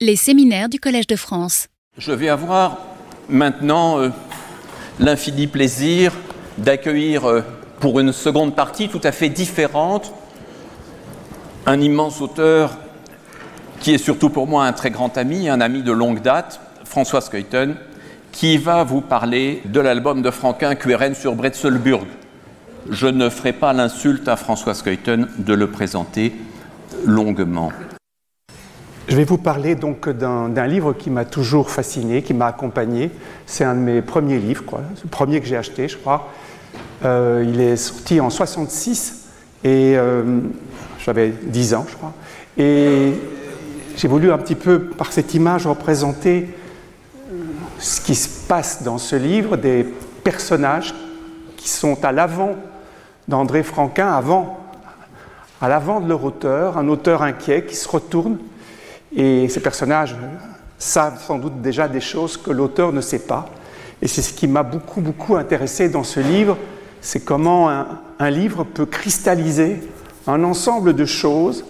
Les séminaires du Collège de France. Je vais avoir maintenant euh, l'infini plaisir d'accueillir euh, pour une seconde partie tout à fait différente un immense auteur qui est surtout pour moi un très grand ami, un ami de longue date, François Skeuten, qui va vous parler de l'album de Franquin QRN sur Bretzelburg. Je ne ferai pas l'insulte à François Skeuten de le présenter longuement. Je vais vous parler donc d'un livre qui m'a toujours fasciné, qui m'a accompagné. C'est un de mes premiers livres, le premier que j'ai acheté, je crois. Euh, il est sorti en 66 et euh, j'avais 10 ans, je crois. Et j'ai voulu un petit peu, par cette image, représenter ce qui se passe dans ce livre, des personnages qui sont à l'avant d'André Franquin, avant, à l'avant de leur auteur, un auteur inquiet qui se retourne, et ces personnages savent sans doute déjà des choses que l'auteur ne sait pas. Et c'est ce qui m'a beaucoup, beaucoup intéressé dans ce livre, c'est comment un, livre peut cristalliser un ensemble de choses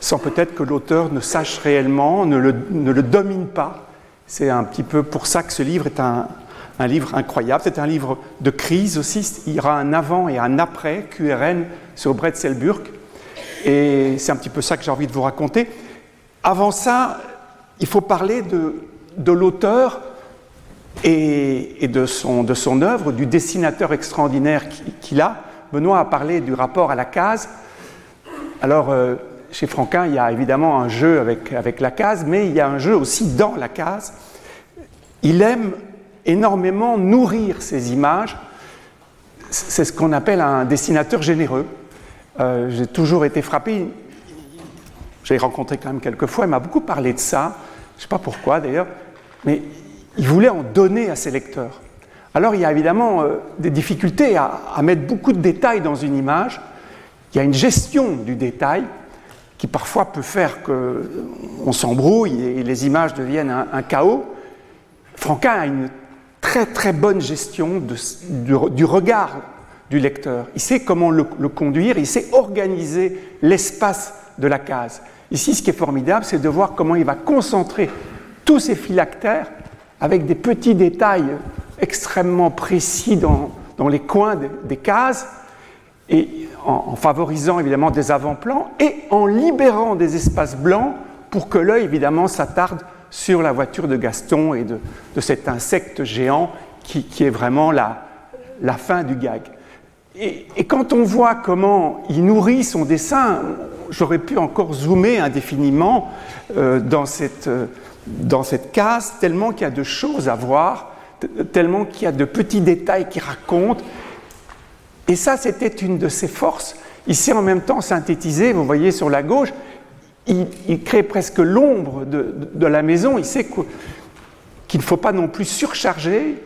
sans peut-être que l'auteur ne sache réellement, ne le, ne le domine pas. C'est un petit peu pour ça que ce livre est un, un livre incroyable. C'est un livre de crise aussi. Il y aura un avant et un après QRN sur Bretzelburg. Et c'est un petit peu ça que j'ai envie de vous raconter. Avant ça, il faut parler de, l'auteur et, de, son, œuvre, du dessinateur extraordinaire qu'il a. Benoît a parlé du rapport à la case. Alors, euh, chez Franquin, il y a évidemment un jeu avec, avec la case, mais il y a un jeu aussi dans la case. Il aime énormément nourrir ses images. C'est ce qu'on appelle un dessinateur généreux. Euh, j'ai toujours été frappé. J'ai rencontré quand même quelques fois, il m'a beaucoup parlé de ça. Je ne sais pas pourquoi d'ailleurs, mais il voulait en donner à ses lecteurs. Alors il y a évidemment euh, des difficultés à, mettre beaucoup de détails dans une image. Il y a une gestion du détail qui parfois peut faire qu'on s'embrouille et les images deviennent un, chaos. Franquin a une très très bonne gestion du, regard du lecteur. Il sait comment le conduire, il sait organiser l'espace de la case. Ici, ce qui est formidable, c'est de voir comment il va concentrer tous ces phylactères avec des petits détails extrêmement précis dans, les coins des cases, en, favorisant évidemment des avant-plans et en libérant des espaces blancs pour que l'œil évidemment s'attarde sur la voiture de Gaston et de, cet insecte géant qui, est vraiment la, fin du gag. Et, quand on voit comment il nourrit son dessin, j'aurais pu encore zoomer indéfiniment euh, dans, cette, euh, dans cette case, tellement qu'il y a de choses à voir, tellement qu'il y a de petits détails qui racontent. Et ça, c'était une de ses forces. Il sait en même temps synthétiser, vous voyez sur la gauche, il, crée presque l'ombre de, de, la maison, il sait qu'il ne faut pas non plus surcharger.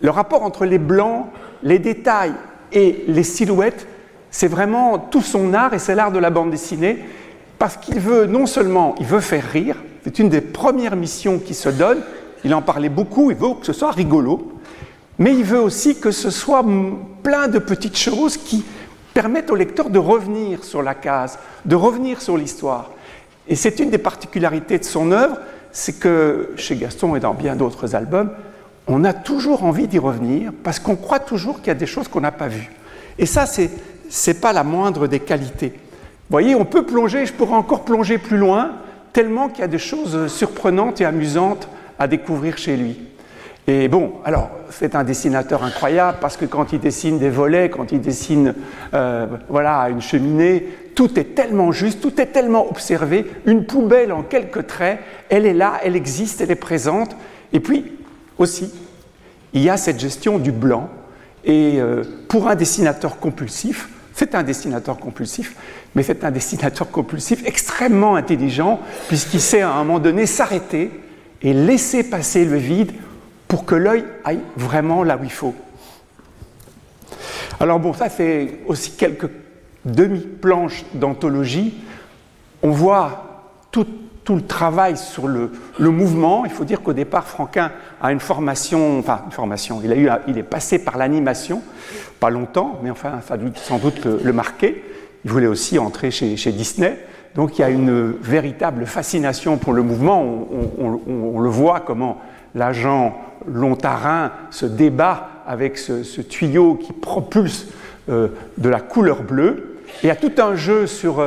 Le rapport entre les blancs, les détails et les silhouettes c'est vraiment tout son art et c'est l'art de la bande dessinée parce qu'il veut non seulement il veut faire rire, c'est une des premières missions qu'il se donne, il en parlait beaucoup, il veut que ce soit rigolo, mais il veut aussi que ce soit plein de petites choses qui permettent au lecteur de revenir sur la case, de revenir sur l'histoire. Et c'est une des particularités de son œuvre, c'est que chez Gaston et dans bien d'autres albums, on a toujours envie d'y revenir parce qu'on croit toujours qu'il y a des choses qu'on n'a pas vues. Et ça, c'est c'est pas la moindre des qualités. Vous voyez, on peut plonger, je pourrais encore plonger plus loin, tellement qu'il y a des choses surprenantes et amusantes à découvrir chez lui. Et bon, alors, c'est un dessinateur incroyable parce que quand il dessine des volets, quand il dessine euh, voilà, une cheminée, tout est tellement juste, tout est tellement observé. Une poubelle en quelques traits, elle est là, elle existe, elle est présente. Et puis, aussi, il y a cette gestion du blanc. Et euh, pour un dessinateur compulsif, c'est un dessinateur compulsif, mais c'est un dessinateur compulsif extrêmement intelligent, puisqu'il sait à un moment donné s'arrêter et laisser passer le vide pour que l'œil aille vraiment là où il faut. Alors bon, ça c'est aussi quelques demi-planches d'anthologie. On voit tout, le travail sur le, mouvement. Il faut dire qu'au départ, Franquin a une formation, enfin une formation, il, a eu, il est passé par l'animation, pas longtemps, mais enfin ça doit sans doute le, marquer. Il voulait aussi entrer chez, Disney, Donc il y a une véritable fascination pour le mouvement. On, le voit comment l'agent lontarin se débat avec ce, tuyau qui propulse euh, de la couleur bleue. Et il y a tout un jeu sur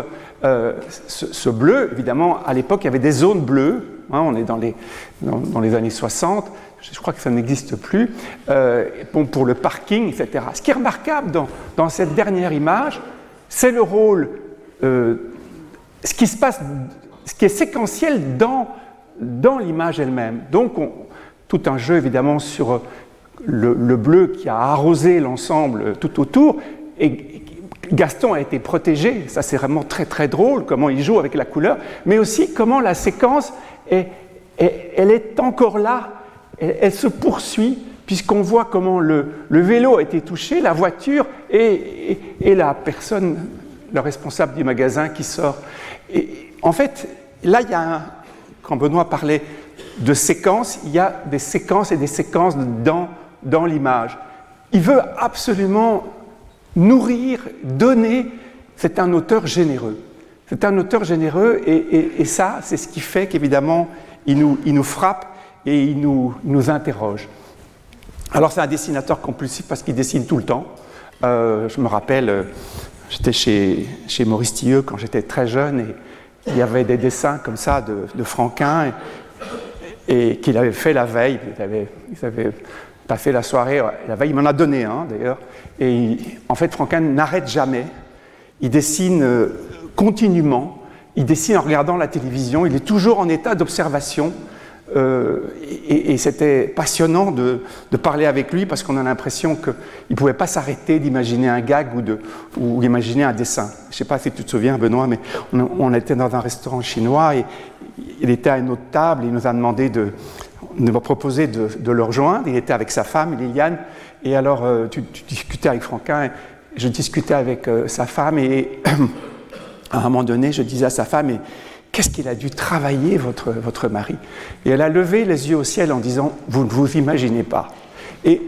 euh, ce, bleu. Évidemment, à l'époque, il y avait des zones bleues. Hein, on est dans les, dans, les, années 60. Je crois que ça n'existe plus. Euh, pour le parking, etc. Ce qui est remarquable dans, dans cette dernière image, c'est le rôle ce qui se passe, ce qui est séquentiel dans, dans l'image elle-même. Donc, tout un jeu évidemment sur le, bleu qui a arrosé l'ensemble tout autour. Et Gaston a été protégé, ça c'est vraiment très très drôle, comment il joue avec la couleur, mais aussi comment la séquence, est, elle est encore là, elle, se poursuit, puisqu'on voit comment le, vélo a été touché, la voiture et, la personne, le responsable du magasin qui sort. En fait, là, il y a quand Benoît parlait de séquences, il y a des séquences et des séquences dans, dans l'image. Il veut absolument nourrir, donner. C'est un auteur généreux. C'est un auteur généreux et, ça, c'est ce qui fait qu'évidemment, il nous, frappe et il nous, interroge. Alors, c'est un dessinateur compulsif parce qu'il dessine tout le temps. Euh, je me rappelle, euh, J'étais chez, chez Maurice Tilleux quand j'étais très jeune et il y avait des dessins comme ça de, Franquin et, qu'il avait fait la veille. Avait passé la soirée, la veille, il m'en a donné un d'ailleurs. Et en fait, Franquin n'arrête jamais. Il dessine euh, continuellement. Il dessine en regardant la télévision. Il est toujours en état d'observation. Euh, et, c'était passionnant de, parler avec lui parce qu'on a l'impression qu'il ne pouvait pas s'arrêter d'imaginer un gag ou, de, ou un dessin. Je ne sais pas si tu te souviens, Benoît, mais on, était dans un restaurant chinois et il était à une autre table. Il nous a demandé de, nous proposer de, le rejoindre. Il était avec sa femme, Liliane, et alors euh, tu, discutais avec Franquin. je discutais avec euh, sa femme et à un moment donné, je disais à sa femme, Qu'est-ce qu'il a dû travailler, votre, votre mari? Et elle a levé les yeux au ciel en disant Vous ne vous imaginez pas. Et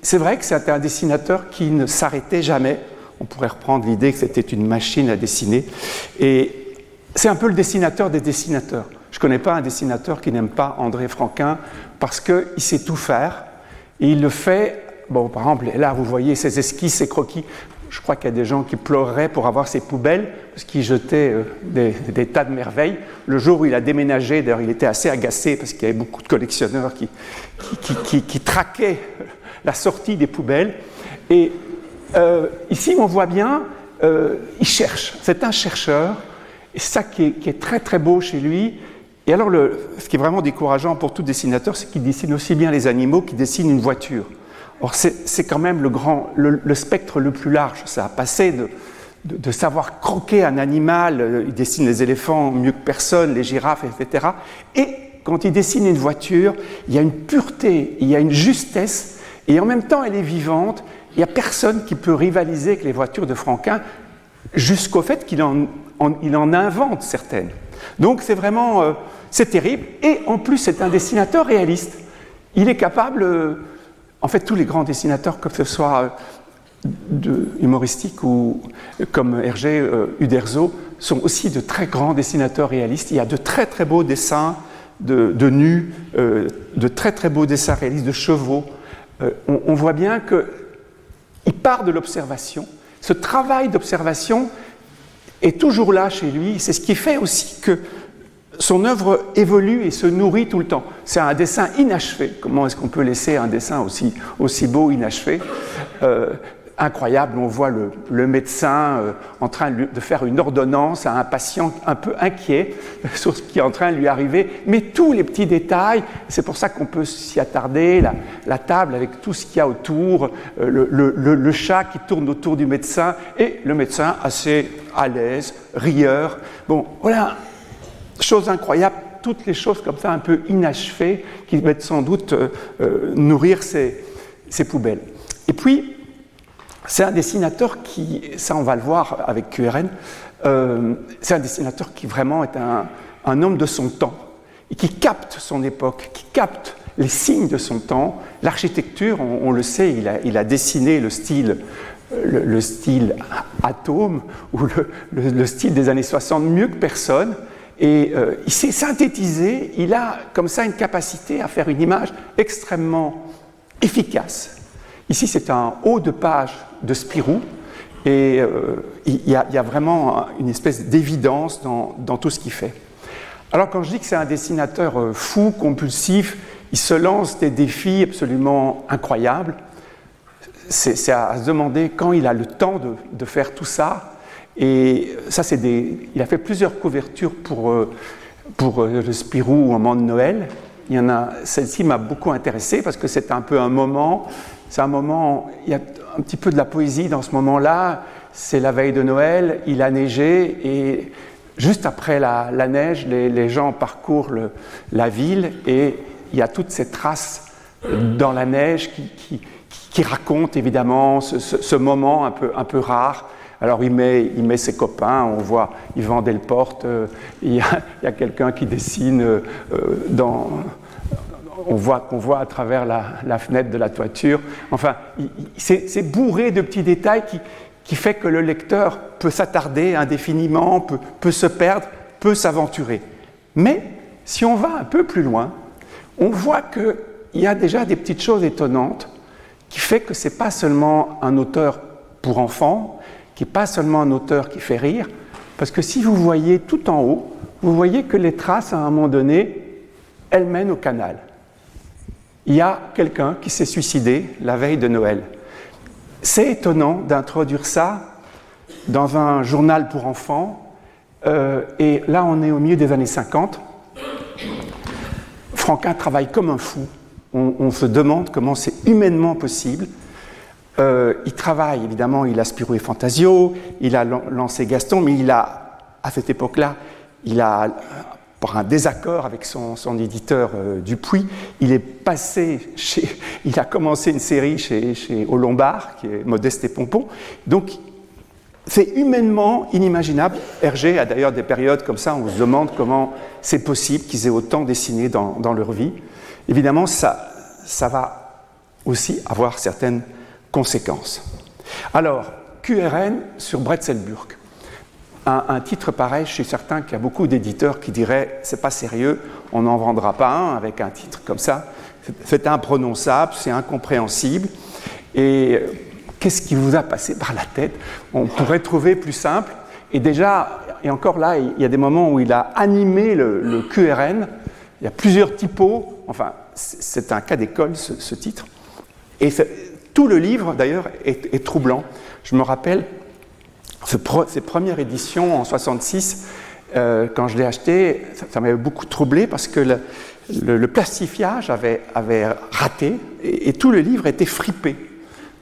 c'est vrai que c'était un dessinateur qui ne s'arrêtait jamais. On pourrait reprendre l'idée que c'était une machine à dessiner. Et c'est un peu le dessinateur des dessinateurs. Je ne connais pas un dessinateur qui n'aime pas André Franquin parce qu'il sait tout faire. Et il le fait Bon, par exemple, là, vous voyez ses esquisses, ses croquis. Je crois qu'il y a des gens qui pleureraient pour avoir ses poubelles, parce qu'il jetait euh, des, tas de merveilles. Le jour où il a déménagé, d'ailleurs, il était assez agacé parce qu'il y avait beaucoup de collectionneurs qui, traquaient la sortie des poubelles. Et euh, ici, on voit bien, euh, il cherche. C'est un chercheur. Et ça qui est, très très beau chez lui. Et alors, ce qui est vraiment décourageant pour tout dessinateur, c'est qu'il dessine aussi bien les animaux qu'il dessine une voiture. Or, c'est quand même le, grand, le, spectre le plus large. Ça a passé de, savoir croquer un animal, euh, il dessine les éléphants mieux que personne, les girafes, etc. Et quand il dessine une voiture, il y a une pureté, il y a une justesse, et en même temps, elle est vivante. Il n'y a personne qui peut rivaliser avec les voitures de Franquin, jusqu'au fait qu'il en, il en invente certaines. Donc, c'est vraiment, euh, c'est terrible. Et en plus, c'est un dessinateur réaliste. Il est capable. Euh, en fait, tous les grands dessinateurs, que ce soit de, humoristiques ou comme Hergé, euh, Uderzo, sont aussi de très grands dessinateurs réalistes. Il y a de très très beaux dessins de, nus, euh, de très très beaux dessins réalistes de chevaux. Euh, on, on, voit bien qu'il part de l'observation. Ce travail d'observation est toujours là chez lui. C'est ce qui fait aussi que son œuvre évolue et se nourrit tout le temps. C'est un dessin inachevé. Comment est-ce qu'on peut laisser un dessin aussi, beau inachevé? Euh, Incroyable, on voit le, médecin euh, en train de faire une ordonnance à un patient un peu inquiet sur ce qui est en train de lui arriver, mais tous les petits détails, c'est pour ça qu'on peut s'y attarder, la, table avec tout ce qu'il y a autour, euh, le, chat qui tourne autour du médecin, et le médecin assez à l'aise, rieur. Bon, voilà Chose incroyable, toutes les choses comme ça un peu inachevées qui vont sans doute euh, nourrir ces, poubelles. Et puis, c'est un dessinateur qui, ça on va le voir avec QRN, euh, c'est un dessinateur qui vraiment est un, homme de son temps et qui capte son époque, qui capte les signes de son temps. L'architecture, on, le sait, il a, dessiné le style, le, style atome ou le, style des années 60 mieux que personne. Et euh, il s'est synthétisé, il a comme ça une capacité à faire une image extrêmement efficace. Ici, c'est un haut de page de Spirou, et euh, il, y a, vraiment une espèce d'évidence dans, tout ce qu'il fait. Alors quand je dis que c'est un dessinateur euh, fou, compulsif, il se lance des défis absolument incroyables, c'est à se demander quand il a le temps de, faire tout ça. Et ça, c'est. Il a fait plusieurs couvertures pour, euh, pour le Spirou au moment de Noël. Celle-ci m'a beaucoup intéressé parce que c'est un peu un moment. C'est un moment. Il y a un petit peu de la poésie dans ce moment-là. C'est la veille de Noël, il a neigé et juste après la, neige, les, gens parcourent la ville et il y a toutes ces traces dans la neige qui, racontent évidemment ce, moment un peu, rare. Alors il met, ses copains, on voit Yvan Delporte, euh, il y a, a quelqu'un qui dessine euh, dans on voit, qu'on voit à travers la, fenêtre de la toiture. Enfin, c'est bourré de petits détails qui, qui, fait que le lecteur peut s'attarder indéfiniment, peut, se perdre, peut s'aventurer. Mais si on va un peu plus loin, on voit qu'il y a déjà des petites choses étonnantes qui fait que ce n'est pas seulement un auteur pour enfants, qui n'est pas seulement un auteur qui fait rire, parce que si vous voyez tout en haut, vous voyez que les traces, à un moment donné, elles mènent au canal il y a quelqu'un qui s'est suicidé la veille de Noël. C'est étonnant d'introduire ça dans un journal pour enfants. Euh, et là, on est au milieu des années 50. Franquin travaille comme un fou. On, se demande comment c'est humainement possible. Euh, il travaille, évidemment, il a Spirou et Fantasio, il a lancé Gaston, mais il a, à cette époque-là, il a par un désaccord avec son, éditeur euh, Dupuis, il est passé chez, il a commencé une série chez, chez Au Lombard, qui est Modeste et Pompon. Donc, c'est humainement inimaginable. Hergé a d'ailleurs des périodes comme ça on se demande comment c'est possible qu'ils aient autant dessiné dans, dans, leur vie. Évidemment, ça, ça va aussi avoir certaines conséquences. Alors, QRN sur Bretzelburg un, titre pareil, je suis certain qu'il y a beaucoup d'éditeurs qui diraient c'est pas sérieux, on n'en vendra pas un avec un titre comme ça. C'est imprononçable, c'est incompréhensible. Et euh, qu'est-ce qui vous a passé par la tête? On pourrait trouver plus simple. Et déjà, et encore là, il y a des moments où il a animé le, QRN. Il y a plusieurs typos. Enfin, c'est un cas d'école, ce, titre. Et tout le livre, d'ailleurs, est, est troublant. Je me rappelle, cette première édition en 66, euh, quand je l'ai acheté, ça, m'avait beaucoup troublé parce que le, plastifiage avait, raté et, tout le livre était fripé.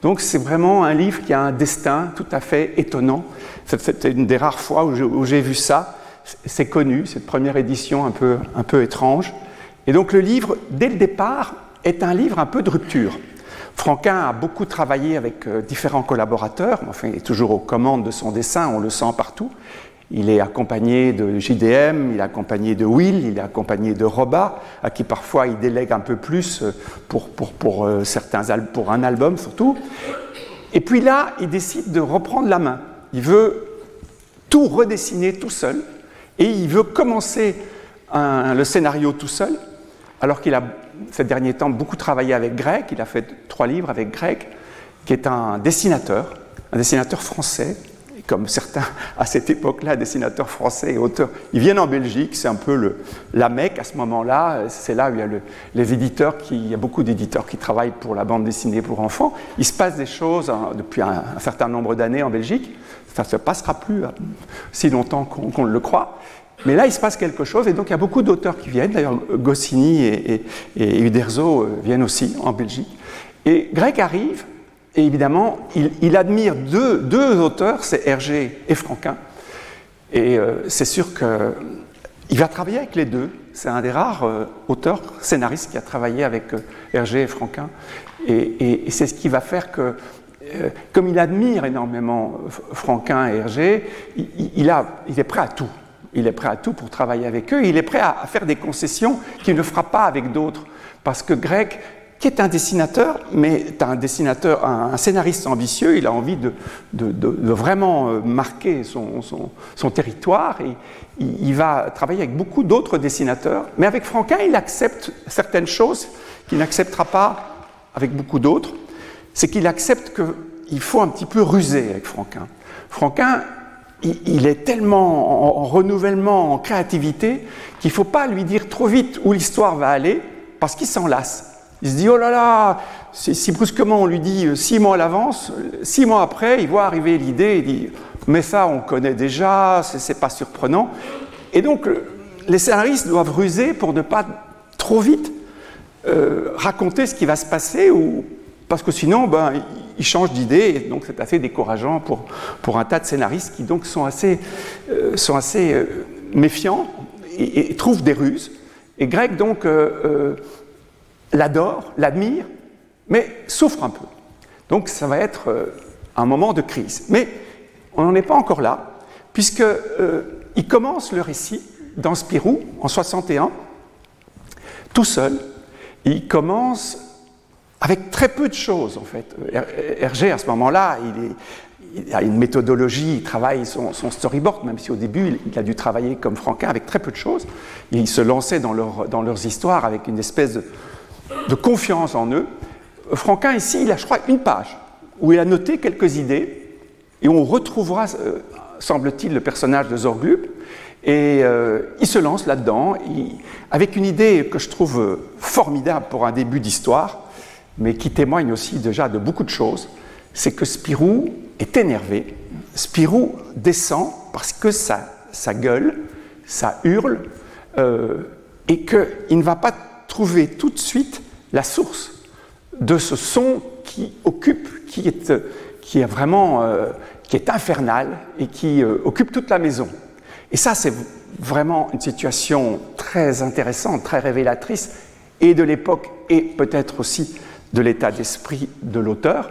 Donc c'est vraiment un livre qui a un destin tout à fait étonnant. C'était une des rares fois où j'ai vu ça. C'est connu, cette première édition un peu, un peu étrange. Et donc le livre, dès le départ, est un livre un peu de rupture. Franquin a beaucoup travaillé avec euh, différents collaborateurs, enfin, il est toujours aux commandes de son dessin, on le sent partout. Il est accompagné de JDM, il est accompagné de Will, il est accompagné de Roba, à qui parfois il délègue un peu plus euh, pour, pour, pour, euh, certains, pour un album surtout. Et puis là, il décide de reprendre la main. Il veut tout redessiner tout seul et il veut commencer le scénario tout seul, alors qu'il a ces derniers temps beaucoup travaillé avec Grec. Il a fait trois livres avec Grec, qui est un dessinateur, un dessinateur français. comme certains à cette époque-là, dessinateurs français et auteurs, ils viennent en Belgique, c'est un peu le, la Mecque à ce moment-là. C'est là où il y a les éditeurs, qui, il y a beaucoup d'éditeurs qui travaillent pour la bande dessinée pour enfants. Il se passe des choses hein, depuis un, certain nombre d'années en Belgique. Ça ne se passera plus hein, si longtemps qu'on le croit. Mais là, il se passe quelque chose, et donc il y a beaucoup d'auteurs qui viennent. D'ailleurs, Goscinny et, Uderzo euh, viennent aussi en Belgique. Et Grec arrive, et évidemment, il, admire deux, auteurs, c'est Hergé et Franquin. Et euh, c'est sûr qu'il va travailler avec les deux. C'est un des rares euh, auteurs, scénaristes qui a travaillé avec Hergé et Franquin. Et, c'est ce qui va faire que, comme il admire énormément Franquin et Hergé, il est prêt à tout il est prêt à tout pour travailler avec eux, il est prêt à, faire des concessions qu'il ne fera pas avec d'autres. Parce que Greg, qui est un dessinateur, mais un dessinateur, un, scénariste ambitieux, il a envie de, vraiment euh, marquer son, territoire et il, il, va travailler avec beaucoup d'autres dessinateurs. Mais avec Franquin, il accepte certaines choses qu'il n'acceptera pas avec beaucoup d'autres. C'est qu'il accepte qu'il faut un petit peu ruser avec Franquin. Franquin, il, est tellement en, renouvellement, en créativité, qu'il ne faut pas lui dire trop vite où l'histoire va aller, parce qu'il s'en lasse. Il se dit, oh là là, si brusquement on lui dit euh, six mois à l'avance, six mois après, il voit arriver l'idée, il dit, mais ça on connaît déjà, c'est pas surprenant. Et donc, les scénaristes doivent ruser pour ne pas trop vite euh, raconter ce qui va se passer, ou, parce que sinon, ben, ils changent d'idée, et donc c'est assez décourageant pour, pour un tas de scénaristes qui donc sont assez, euh, sont assez euh, méfiants et, trouvent des ruses. Et Greg donc euh, l'adore, l'admire, mais souffre un peu. Donc ça va être un moment de crise. Mais on n'en est pas encore là, puisqu'il commence le récit dans Spirou en 61, tout seul. Il commence avec très peu de choses en fait. Hergé à ce moment-là, il, a une méthodologie, il travaille son, storyboard, même si au début il, a dû travailler comme Franquin avec très peu de choses. Il se lançait dans, leurs histoires avec une espèce de, confiance en eux. Franquin ici, il a je crois une page où il a noté quelques idées et on retrouvera, euh, semble-t-il, le personnage de Zorglub. Et euh, il se lance là-dedans avec une idée que je trouve formidable pour un début d'histoire mais qui témoigne aussi déjà de beaucoup de choses, c'est que Spirou est énervé. Spirou descend parce que ça, ça gueule, ça hurle, euh, et qu'il ne va pas trouver tout de suite la source de ce son qui occupe, qui est, est vraiment euh, qui est infernal et qui euh, occupe toute la maison. Et ça, c'est vraiment une situation très intéressante, très révélatrice, et de l'époque, et peut-être aussi de l'état d'esprit de l'auteur.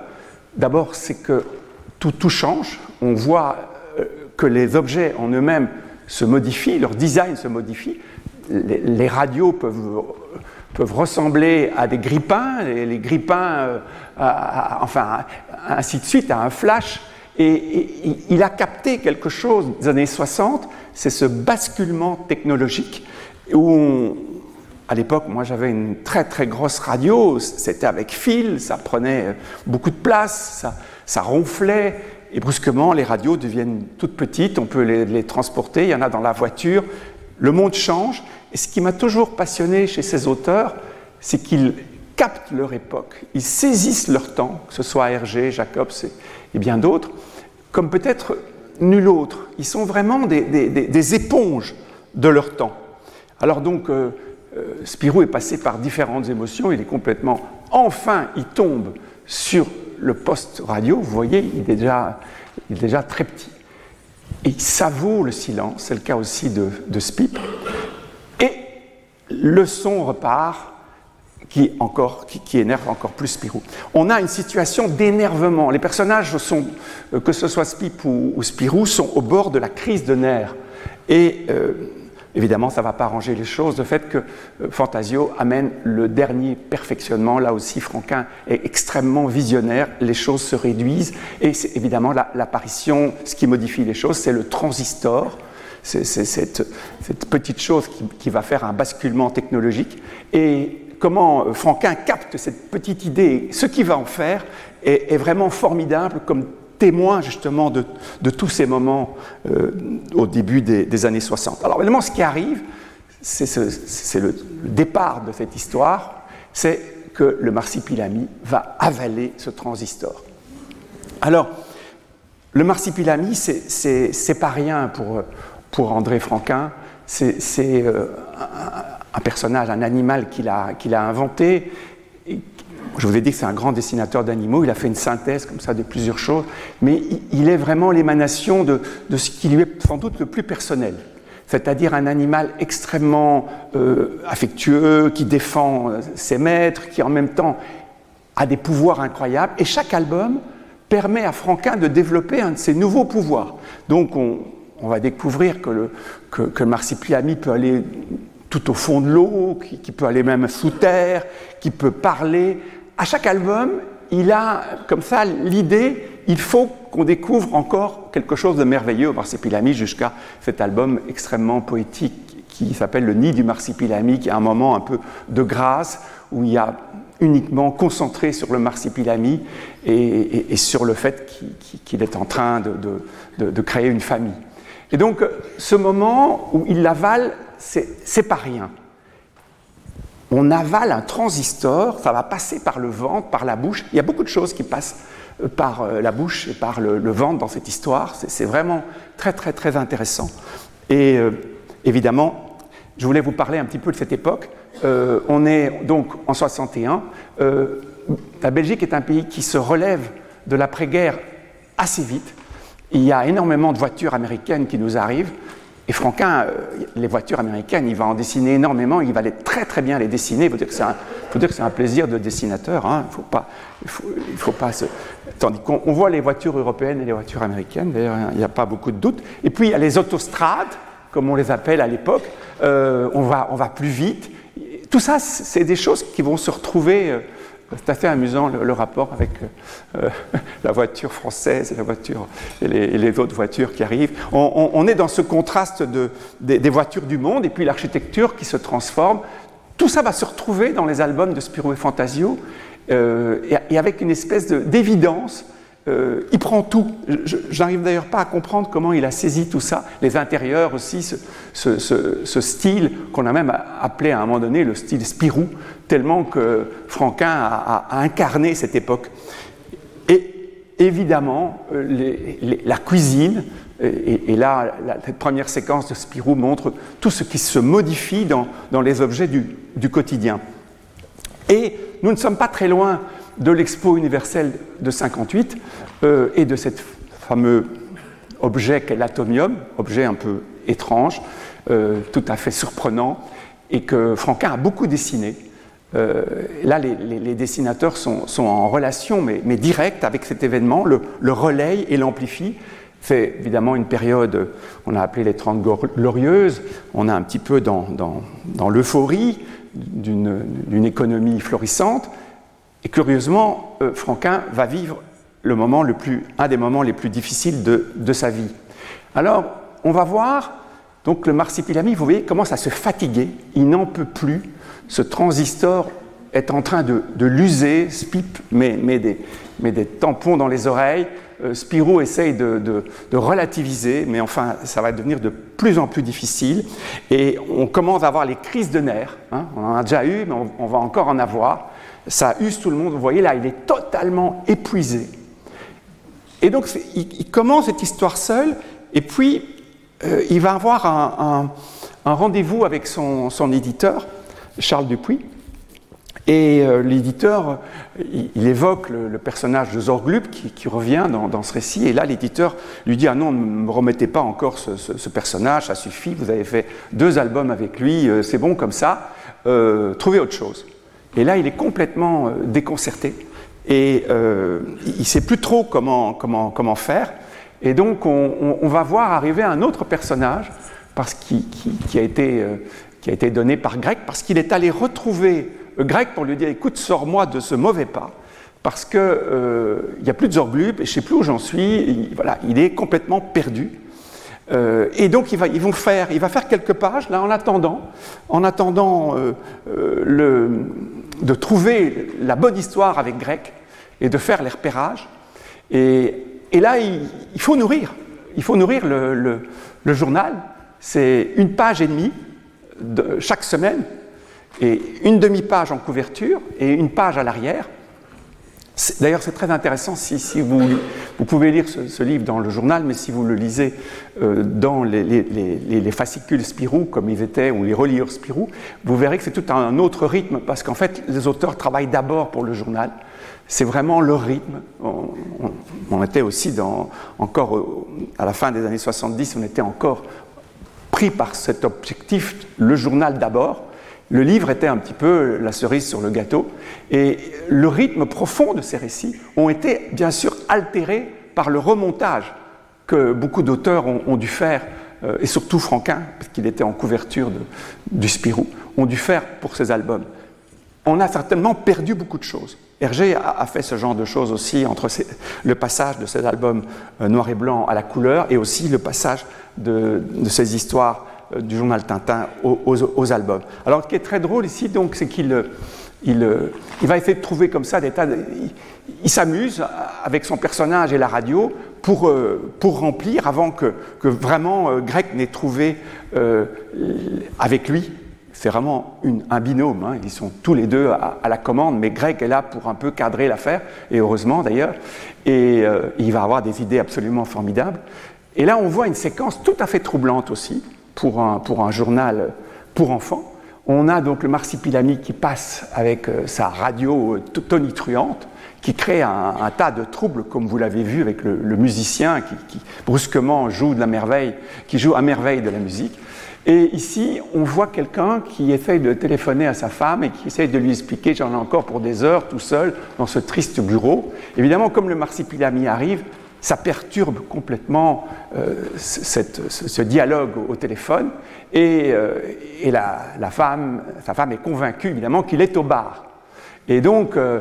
D'abord, c'est que tout, tout, change. On voit euh, que les objets en eux-mêmes se modifient, leur design se modifie. Les, radios peuvent, peuvent, ressembler à des grippins, les, grippins, euh, enfin, ainsi de suite, à un flash. Et, et, il a capté quelque chose des années 60, c'est ce basculement technologique où on, à l'époque, moi j'avais une très très grosse radio, c'était avec fil, ça prenait beaucoup de place, ça, ronflait, et brusquement les radios deviennent toutes petites, on peut les, transporter, il y en a dans la voiture, le monde change, et ce qui m'a toujours passionné chez ces auteurs, c'est qu'ils captent leur époque, ils saisissent leur temps, que ce soit Hergé, Jacobs et, bien d'autres, comme peut-être nul autre. Ils sont vraiment des, éponges de leur temps. Alors donc, euh, euh, Spirou est passé par différentes émotions, il est complètement... Enfin, il tombe sur le poste radio, vous voyez, il est déjà, il est déjà très petit. Et il savoure le silence, c'est le cas aussi de, de Spip. Et le son repart, qui, encore, qui, énerve encore plus Spirou. On a une situation d'énervement. Les personnages, sont, euh, que ce soit Spip ou, Spirou, sont au bord de la crise de nerfs. Et euh, Évidemment, ça ne va pas arranger les choses. Le fait que euh, Fantasio amène le dernier perfectionnement, là aussi, Franquin est extrêmement visionnaire, les choses se réduisent, et c'est évidemment l'apparition, ce qui modifie les choses, c'est le transistor, c'est cette, petite chose qui, va faire un basculement technologique. Et comment euh, Franquin capte cette petite idée, ce qu'il va en faire, est, est vraiment formidable comme témoin justement de, tous ces moments euh, au début des, années 60. Alors évidemment, ce qui arrive, c'est le, départ de cette histoire, c'est que le marsipilami va avaler ce transistor. Alors, le marsipilami, c'est pas rien pour, André Franquin, c'est euh, un, personnage, un animal qu'il a inventé, je vous ai dit que c'est un grand dessinateur d'animaux, il a fait une synthèse comme ça de plusieurs choses, mais il est vraiment l'émanation de, ce qui lui est sans doute le plus personnel, c'est-à-dire un animal extrêmement euh, affectueux, qui défend euh, ses maîtres, qui en même temps a des pouvoirs incroyables, et chaque album permet à Franquin de développer un de ses nouveaux pouvoirs. Donc on, va découvrir que le, que, que peut aller tout au fond de l'eau, qui, qui, peut aller même sous terre, qui peut parler. À chaque album, il a comme ça l'idée, il faut qu'on découvre encore quelque chose de merveilleux au marsupilami jusqu'à cet album extrêmement poétique qui s'appelle Le Nid du marsipilami, qui est un moment un peu de grâce où il y a uniquement concentré sur le marsipilami et, sur le fait qu'il qu est en train de, de, créer une famille. Et donc, ce moment où il l'avale, c'est pas rien. On avale un transistor, ça va passer par le ventre, par la bouche. Il y a beaucoup de choses qui passent euh, par euh, la bouche et par le, ventre dans cette histoire. C'est vraiment très, très, très intéressant. Et euh, évidemment, je voulais vous parler un petit peu de cette époque. On est donc en 61. Euh, la Belgique est un pays qui se relève de l'après-guerre assez vite. Il y a énormément de voitures américaines qui nous arrivent. Et Franquin, euh, les voitures américaines, il va en dessiner énormément, il va les, très très bien les dessiner. Il faut dire que c'est un, plaisir de dessinateur. Hein. Il faut faut, pas. Tandis qu'on voit les voitures européennes et les voitures américaines, d'ailleurs, il n'y a pas beaucoup de doute. Et puis il y a les autostrades, comme on les appelle à l'époque. Euh, on, va, on va plus vite. Tout ça, c'est des choses qui vont se retrouver. Euh, c'est assez amusant le, rapport avec euh, la voiture française et, la voiture, et, les, autres voitures qui arrivent. On, est dans ce contraste de, des, voitures du monde et puis l'architecture qui se transforme. Tout ça va se retrouver dans les albums de Spirou et Fantasio euh, et, avec une espèce d'évidence. Euh, il prend tout. J'arrive d'ailleurs pas à comprendre comment il a saisi tout ça. Les intérieurs aussi, ce, style qu'on a même appelé à un moment donné le style Spirou, tellement que Franquin a, incarné cette époque. Et évidemment, euh, la cuisine, et, et là, la, première séquence de Spirou montre tout ce qui se modifie dans, les objets du, quotidien. Et nous ne sommes pas très loin de l'expo universelle de 58 euh, et de cet fameux objet qu'est l'atomium, objet un peu étrange, euh, tout à fait surprenant, et que Franquin a beaucoup dessiné. Euh, là, les, dessinateurs sont, en relation, mais, mais directe avec cet événement, le, le relaye et l'amplifie. C'est évidemment une période, on a appelé les Trente Glorieuses, on est un petit peu dans l'euphorie d'une économie florissante, et curieusement, euh, Franquin va vivre le moment le plus, un des moments les plus difficiles de, de sa vie. Alors, on va voir, donc le marsipilami, vous voyez, commence à se fatiguer, il n'en peut plus, ce transistor est en train de, de l'user, Spip met, met, des, met, des, tampons dans les oreilles, euh, Spirou essaye de, de, relativiser, mais enfin, ça va devenir de plus en plus difficile, et on commence à avoir les crises de nerfs, hein, on en a déjà eu, mais on va encore en avoir, ça use tout le monde. Vous voyez là, il est totalement épuisé. Et donc, il, commence cette histoire seul, et puis euh, il va avoir un, rendez-vous avec son, éditeur, Charles Dupuis. Et euh, l'éditeur, il, évoque le, personnage de Zorglub qui, revient dans, ce récit. Et là, l'éditeur lui dit Ah non, ne me remettez pas encore ce, personnage, ça suffit, vous avez fait deux albums avec lui, euh, c'est bon comme ça, trouvez autre chose. Et là, il est complètement euh, déconcerté et euh, il ne sait plus trop comment, faire. Et donc, on, va voir arriver un autre personnage parce qui, a été, euh, qui a été donné par Grec, parce qu'il est allé retrouver Grec pour lui dire Écoute, sors-moi de ce mauvais pas, parce qu'il n'y a plus de Zorglub et je ne sais plus où j'en suis. Il, voilà, il est complètement perdu. Et donc il va, ils vont faire, il va faire quelques pages là en attendant, en attendant le, de trouver la bonne histoire avec Grec et de faire les repérages. Et, et là, il, faut nourrir, il faut nourrir le, le, journal. C'est une page et demie de, chaque semaine et une demi-page en couverture et une page à l'arrière. D'ailleurs, c'est très intéressant si, vous, pouvez lire ce, livre dans le journal, mais si vous le lisez euh, dans les, les, les, les, fascicules Spirou, comme ils étaient, ou les reliures Spirou, vous verrez que c'est tout un autre rythme, parce qu'en fait, les auteurs travaillent d'abord pour le journal. C'est vraiment leur rythme. On, était aussi encore à la fin des années 70, on était encore pris par cet objectif, le journal d'abord. Le livre était un petit peu la cerise sur le gâteau, et le rythme profond de ces récits ont été bien sûr altérés par le remontage que beaucoup d'auteurs ont, dû faire, euh, et surtout Franquin, parce qu'il était en couverture du Spirou, ont dû faire pour ces albums. On a certainement perdu beaucoup de choses. Hergé a, fait ce genre de choses aussi entre le passage de ces albums euh, noir et blanc à la couleur et aussi le passage de, ces histoires du journal Tintin aux, albums. Alors, ce qui est très drôle ici, donc, c'est qu'il il, va essayer de trouver comme ça des tas il s'amuse avec son personnage et la radio pour, euh, remplir avant que, vraiment euh, Grec n'ait trouvé euh, avec lui. C'est vraiment un binôme, hein. ils sont tous les deux à, la commande, mais Greg est là pour un peu cadrer l'affaire, et heureusement d'ailleurs, et il va avoir des idées absolument formidables. Et là, on voit une séquence tout à fait troublante aussi pour un, journal pour enfants. On a donc le marsipilami qui passe avec sa radio tonitruante, qui crée un, tas de troubles, comme vous l'avez vu avec le, musicien qui, brusquement joue de la merveille, qui joue à merveille de la musique. Et ici, on voit quelqu'un qui essaye de téléphoner à sa femme et qui essaye de lui expliquer, j'en ai encore pour des heures tout seul dans ce triste bureau. Évidemment, comme le marsipilami arrive, ça perturbe complètement euh, ce, dialogue au, téléphone et, euh, la, femme, sa femme est convaincue évidemment qu'il est au bar. Et donc, euh,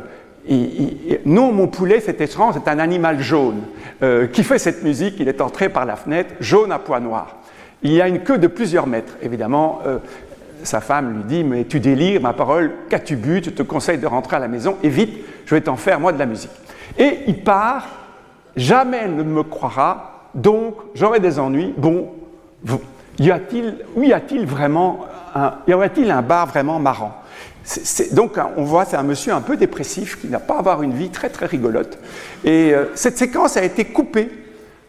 non, mon poulet, c'est étrange, c'est un animal jaune qui fait cette musique? Il est entré par la fenêtre, jaune à pois noirs. Il a une queue de plusieurs mètres. Évidemment, sa femme lui dit Mais tu délires, ma parole, qu'as-tu bu? Je te conseille de rentrer à la maison et vite, je vais t'en faire, moi, de la musique. Et il part, jamais elle ne me croira, donc j'aurai des ennuis. Bon, y a-t-il, oui, y a-t-il vraiment un, y aurait-il un bar vraiment marrant? Donc on voit c'est un monsieur un peu dépressif qui n'a pas avoir une vie très très rigolote. Et euh, cette séquence a été coupée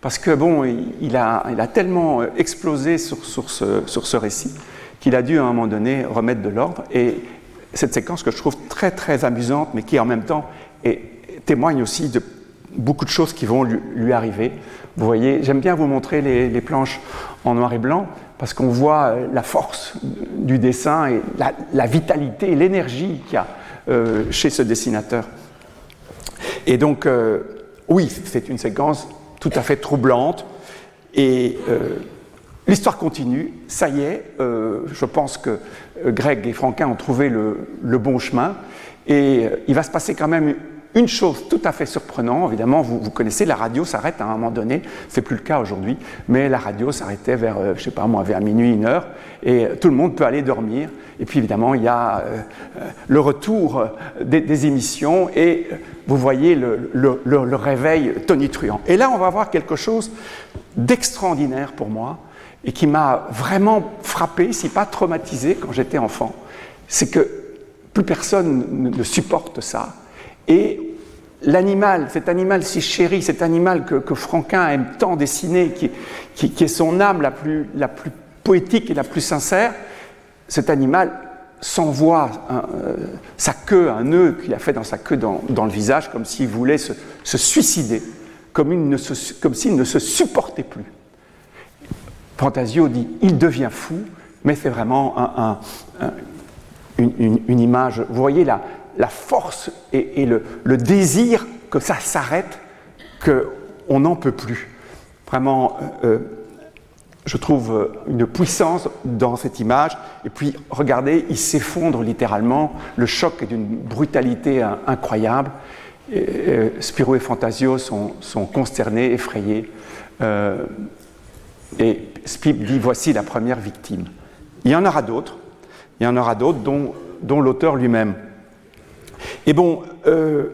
parce que bon, il, a, il a, tellement euh, explosé sur, sur, ce, sur ce, récit qu'il a dû à un moment donné remettre de l'ordre. Et cette séquence que je trouve très très amusante, mais qui en même temps témoigne aussi de beaucoup de choses qui vont lui, arriver. Vous voyez, j'aime bien vous montrer les, planches en noir et blanc parce qu'on voit euh, la force du dessin et la, vitalité et l'énergie qu'il y a euh, chez ce dessinateur. Et donc, euh, oui, c'est une séquence tout à fait troublante. Et l'histoire continue. Ça y est, je pense que Greg et Franquin ont trouvé le bon chemin. Et il va se passer quand même une chose tout à fait surprenante, évidemment, vous, connaissez, la radio s'arrête à un moment donné, c'est plus le cas aujourd'hui, mais la radio s'arrêtait vers, euh, je sais pas moi, vers minuit, une heure, et tout le monde peut aller dormir. Et puis évidemment, il y a euh, euh, le retour des, émissions, et vous voyez le, le, réveil tonitruant. Et là, on va voir quelque chose d'extraordinaire pour moi, et qui m'a vraiment frappé, si pas traumatisé quand j'étais enfant, c'est que plus personne ne supporte ça et l'animal, cet animal si chéri, cet animal que, Franquin aime tant dessiner, qui, est son âme la plus, poétique et la plus sincère, cet animal s'envoie euh, sa queue, un nœud qu'il a fait dans sa queue dans, le visage, comme s'il voulait se, suicider, comme, il s'il ne se supportait plus. Fantasio dit il devient fou, mais c'est vraiment une, image. Vous voyez là, la force et, le, désir que ça s'arrête, qu'on n'en peut plus. Vraiment, euh, euh, je trouve une puissance dans cette image. Et puis, regardez, il s'effondre littéralement. Le choc est d'une brutalité incroyable. Et, Spiro et Fantasio sont, consternés, effrayés. Euh, et Spip dit voici la première victime. Il y en aura d'autres. Il y en aura d'autres, dont l'auteur lui-même. Et bon, euh,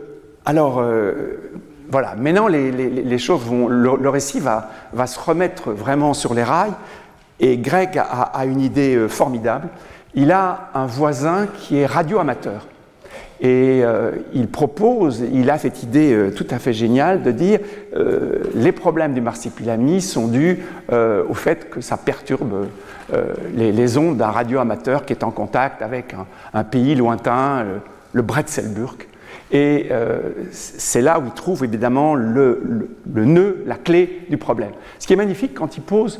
alors, euh, voilà, maintenant les, choses vont, le, récit va, se remettre vraiment sur les rails, et Greg a, une idée euh, formidable. Il a un voisin qui est radioamateur. Et il propose, il a cette idée tout à fait géniale de dire les problèmes du marsipilami sont dus au fait que ça perturbe les, ondes d'un radioamateur qui est en contact avec un, pays lointain, le Bretzelburg. Et euh, c'est là où il trouve évidemment le, nœud, la clé du problème. Ce qui est magnifique quand il pose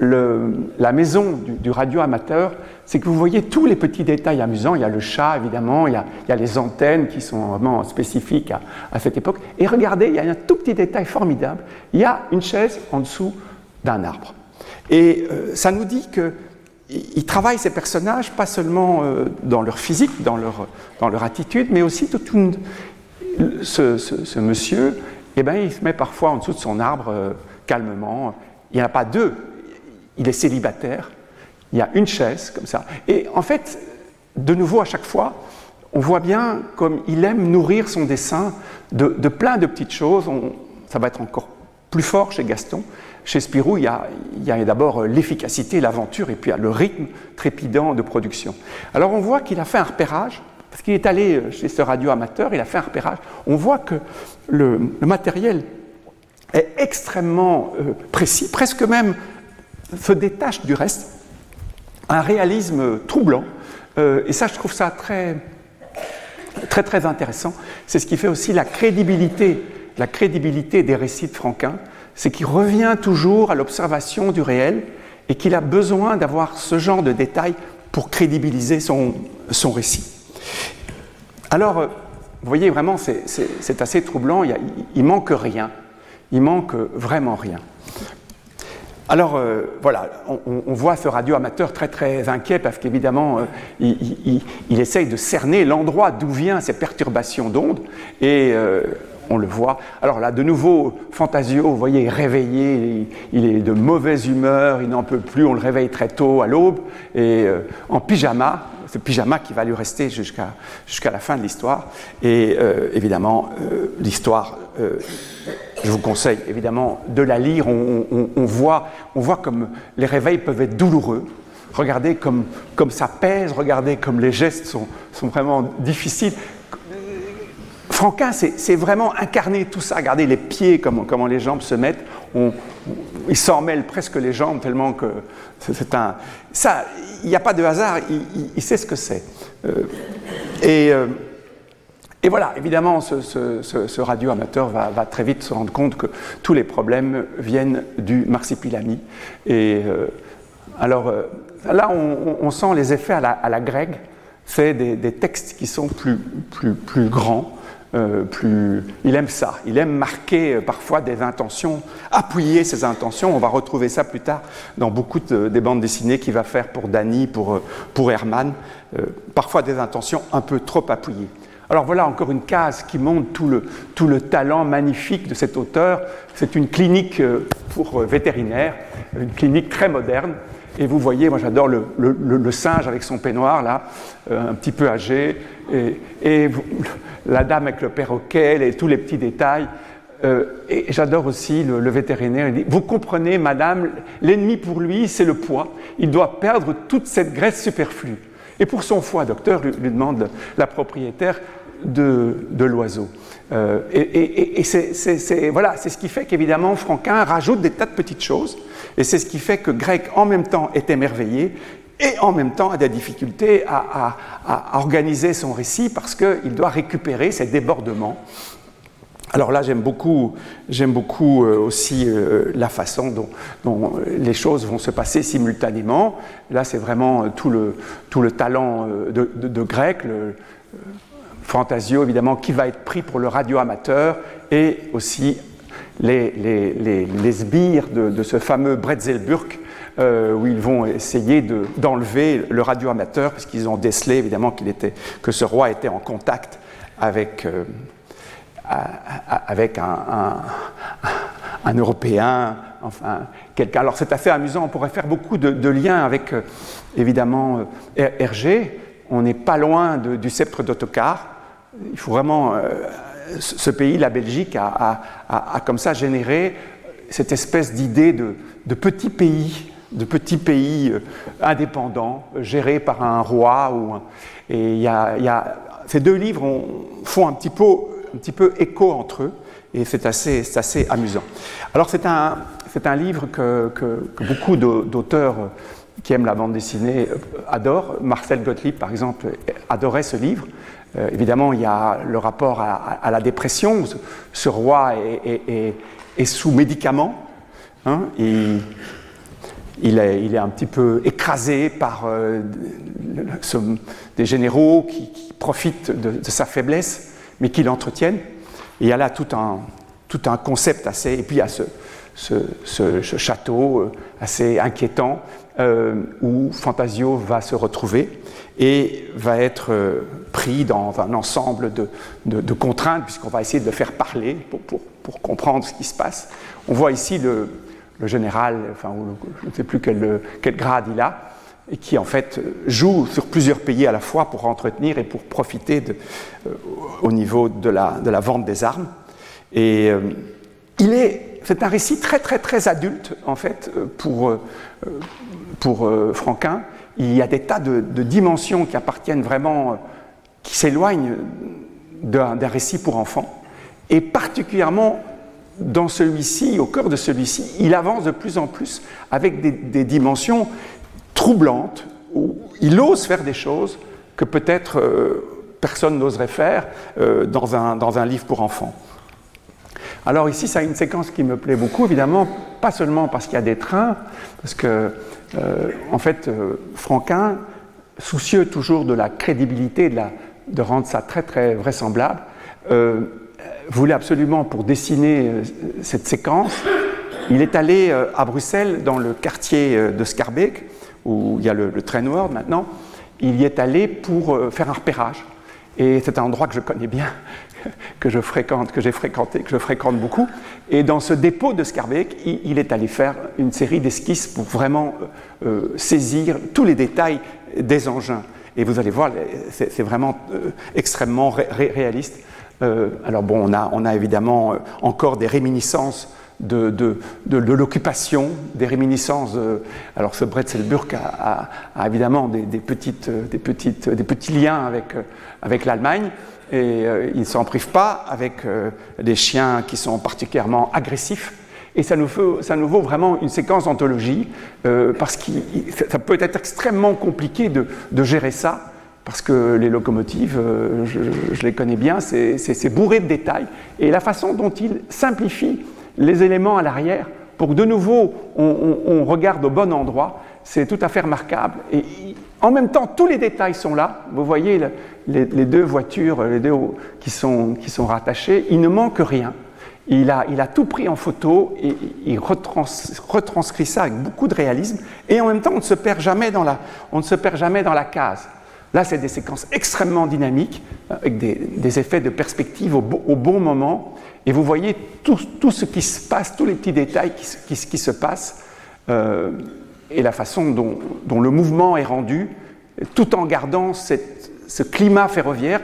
la maison du, radio amateur, c'est que vous voyez tous les petits détails amusants. Il y a le chat, évidemment, il y a, les antennes qui sont vraiment spécifiques à, cette époque. Et regardez, il y a un tout petit détail formidable. Il y a une chaise en dessous d'un arbre. Et euh, ça nous dit qu'ils travaillent ces personnages pas seulement euh, dans leur physique, dans leur, dans leur attitude, mais aussi tout une, ce, monsieur, eh ben, il se met parfois en dessous de son arbre euh, calmement. Il n'y en a pas deux, il est célibataire, il y a une chaise comme ça. Et en fait, de nouveau, à chaque fois, on voit bien comme il aime nourrir son dessin de, plein de petites choses. ça va être encore plus fort chez Gaston. Chez Spirou, il y a, d'abord l'efficacité, l'aventure, et puis il y a le rythme trépidant de production. Alors on voit qu'il a fait un repérage, parce qu'il est allé chez ce radio amateur, il a fait un repérage. On voit que le, matériel est extrêmement euh, précis, presque même se détache du reste, un réalisme troublant. Euh, et ça, je trouve ça très, très, très intéressant. C'est ce qui fait aussi la crédibilité, la crédibilité des récits de Franquin, c'est qu'il revient toujours à l'observation du réel et qu'il a besoin d'avoir ce genre de détails pour crédibiliser son, son récit. Alors, euh, vous voyez, vraiment, c'est assez troublant, il, manque rien, il manque vraiment rien. Alors euh, voilà, on, voit ce radio amateur très très inquiet parce qu'évidemment, euh, il, essaye de cerner l'endroit d'où viennent ces perturbations d'ondes et on le voit. Alors là, de nouveau, Fantasio, vous voyez, réveillé, il, est de mauvaise humeur, il n'en peut plus, on le réveille très tôt à l'aube et en pyjama, ce pyjama qui va lui rester jusqu'à la fin de l'histoire. Et évidemment, l'histoire je vous conseille évidemment de la lire. On, voit, on voit comme les réveils peuvent être douloureux. Regardez comme, comme ça pèse, regardez comme les gestes sont, sont vraiment difficiles. Franquin, c'est vraiment incarner tout ça. Regardez les pieds, comment, les jambes se mettent. Il s'en mêle presque les jambes tellement que c'est un. Ça, il n'y a pas de hasard, il, sait ce que c'est. Euh, et. Euh, et voilà, évidemment, ce, radio amateur va, très vite se rendre compte que tous les problèmes viennent du marsipilami. Et euh, alors là, on, sent les effets à la, grecque. C'est des, textes qui sont plus, plus, plus grands. Euh, plus, il aime ça, il aime marquer parfois des intentions, appuyer ses intentions. On va retrouver ça plus tard dans beaucoup des bandes dessinées qu'il va faire pour Danny, pour, pour Herman. parfois des intentions un peu trop appuyées. Alors voilà encore une case qui montre tout le, tout le talent magnifique de cet auteur. C'est une clinique euh, pour euh, vétérinaires, une clinique très moderne. Et vous voyez, moi j'adore le, singe avec son peignoir là, euh, un petit peu âgé, et, la dame avec le perroquet, et tous les petits détails. et j'adore aussi le, vétérinaire. Il dit, vous comprenez, madame, l'ennemi pour lui, c'est le poids. Il doit perdre toute cette graisse superflue. Et pour son foie, docteur, lui, demande la propriétaire de, l'oiseau. Euh, et, c'est voilà, ce qui fait qu'évidemment, Franquin rajoute des tas de petites choses, et c'est ce qui fait que Grec, en même temps, est émerveillé, et en même temps a des difficultés à, organiser son récit parce qu'il doit récupérer ses débordements alors là, j'aime beaucoup, beaucoup euh, aussi euh, la façon dont, les choses vont se passer simultanément. Là, c'est vraiment euh, tout le, tout le talent de, grec, le, Fantasio évidemment, qui va être pris pour le radio amateur, et aussi les, sbires de, ce fameux Bretzelburg, où ils vont essayer d'enlever le radio amateur, puisqu'ils ont décelé évidemment que ce roi était en contact avec avec un, Européen, enfin quelqu'un. Alors c'est assez amusant, on pourrait faire beaucoup de, liens avec euh, évidemment euh, Hergé. On n'est pas loin du sceptre d'Autocar. Il faut vraiment. Euh, ce pays, la Belgique, a, comme ça généré cette espèce d'idée de, de petit pays de petits pays indépendants, gérés par un roi. Et il y, a, ces deux livres font un petit peu écho entre eux, et c'est assez, amusant. Alors c'est un, livre que, beaucoup d'auteurs qui aiment la bande dessinée euh, adorent. Marcel Gottlieb, par exemple, adorait ce livre. Euh, évidemment, il y a le rapport à, la dépression. Ce, roi est, sous médicaments. Hein, il, est, un petit peu écrasé par des généraux qui, profitent de, sa faiblesse, mais qui l'entretiennent. Et il y a là tout un, tout un concept assez. Et puis il y a ce, ce, château assez inquiétant où Fantasio va se retrouver et va être pris dans un ensemble de, contraintes, puisqu'on va essayer de le faire parler pour, comprendre ce qui se passe. On voit ici le, général, enfin, je ne sais plus quel, grade il a, et qui en fait joue sur plusieurs pays à la fois pour entretenir et pour profiter euh, au niveau de la, de la, vente des armes. Et euh, il est, c'est un récit très très très adulte en fait pour, euh, pour Franquin. Il y a des tas de, dimensions qui appartiennent vraiment qui s'éloigne d'un récit pour enfants, et particulièrement dans celui-ci, au cœur de celui-ci, il avance de plus en plus avec des, dimensions troublantes, où il ose faire des choses que peut-être euh, personne n'oserait faire euh, dans, un, dans un livre pour enfants. Alors ici, ça a une séquence qui me plaît beaucoup, évidemment, pas seulement parce qu'il y a des trains, parce que, euh, en fait, Franquin, soucieux toujours de la crédibilité, de rendre ça très très vraisemblable, euh, voulait absolument, pour dessiner euh, cette séquence, il est allé euh, à Bruxelles, dans le quartier euh, de Scarbeck, où il y a le, train noir maintenant, il y est allé pour faire un repérage. Et c'est un endroit que je connais bien, que je fréquente, que j'ai fréquenté, que je fréquente beaucoup. Et dans ce dépôt de Scarbeck, il, est allé faire une série d'esquisses pour vraiment saisir tous les détails des engins. Et vous allez voir, c'est vraiment euh, extrêmement réaliste. Euh, alors bon, on a, on a évidemment euh, encore des réminiscences de, de, de, l'occupation, des réminiscences. alors ce Bretzelburg a, évidemment des, petites, des, petites, des petits liens avec, avec l'Allemagne. Et il ne s'en prive pas avec des chiens qui sont particulièrement agressifs et ça nous, fait, ça nous vaut vraiment une séquence d'anthologie, euh, parce que ça peut être extrêmement compliqué de, de, gérer ça, parce que les locomotives, euh, je, je, les connais bien, c'est bourré de détails. Et la façon dont il simplifie les éléments à l'arrière, pour que de nouveau on, regarde au bon endroit, c'est tout à fait remarquable. Et en même temps, tous les détails sont là. Vous voyez le, les, deux voitures, les deux qui sont, qui sont rattachées, il ne manque rien. Il a, il a, tout pris en photo et il retrans, retranscrit ça avec beaucoup de réalisme. Et en même temps, on ne se perd jamais dans la, on ne se perd jamais dans la case. Là, c'est des séquences extrêmement dynamiques, avec des, effets de perspective au, bon moment. Et vous voyez tout, tout, ce qui se passe, tous les petits détails qui, qui, qui se passent, euh, et la façon dont, dont, le mouvement est rendu, tout en gardant cette, ce climat ferroviaire,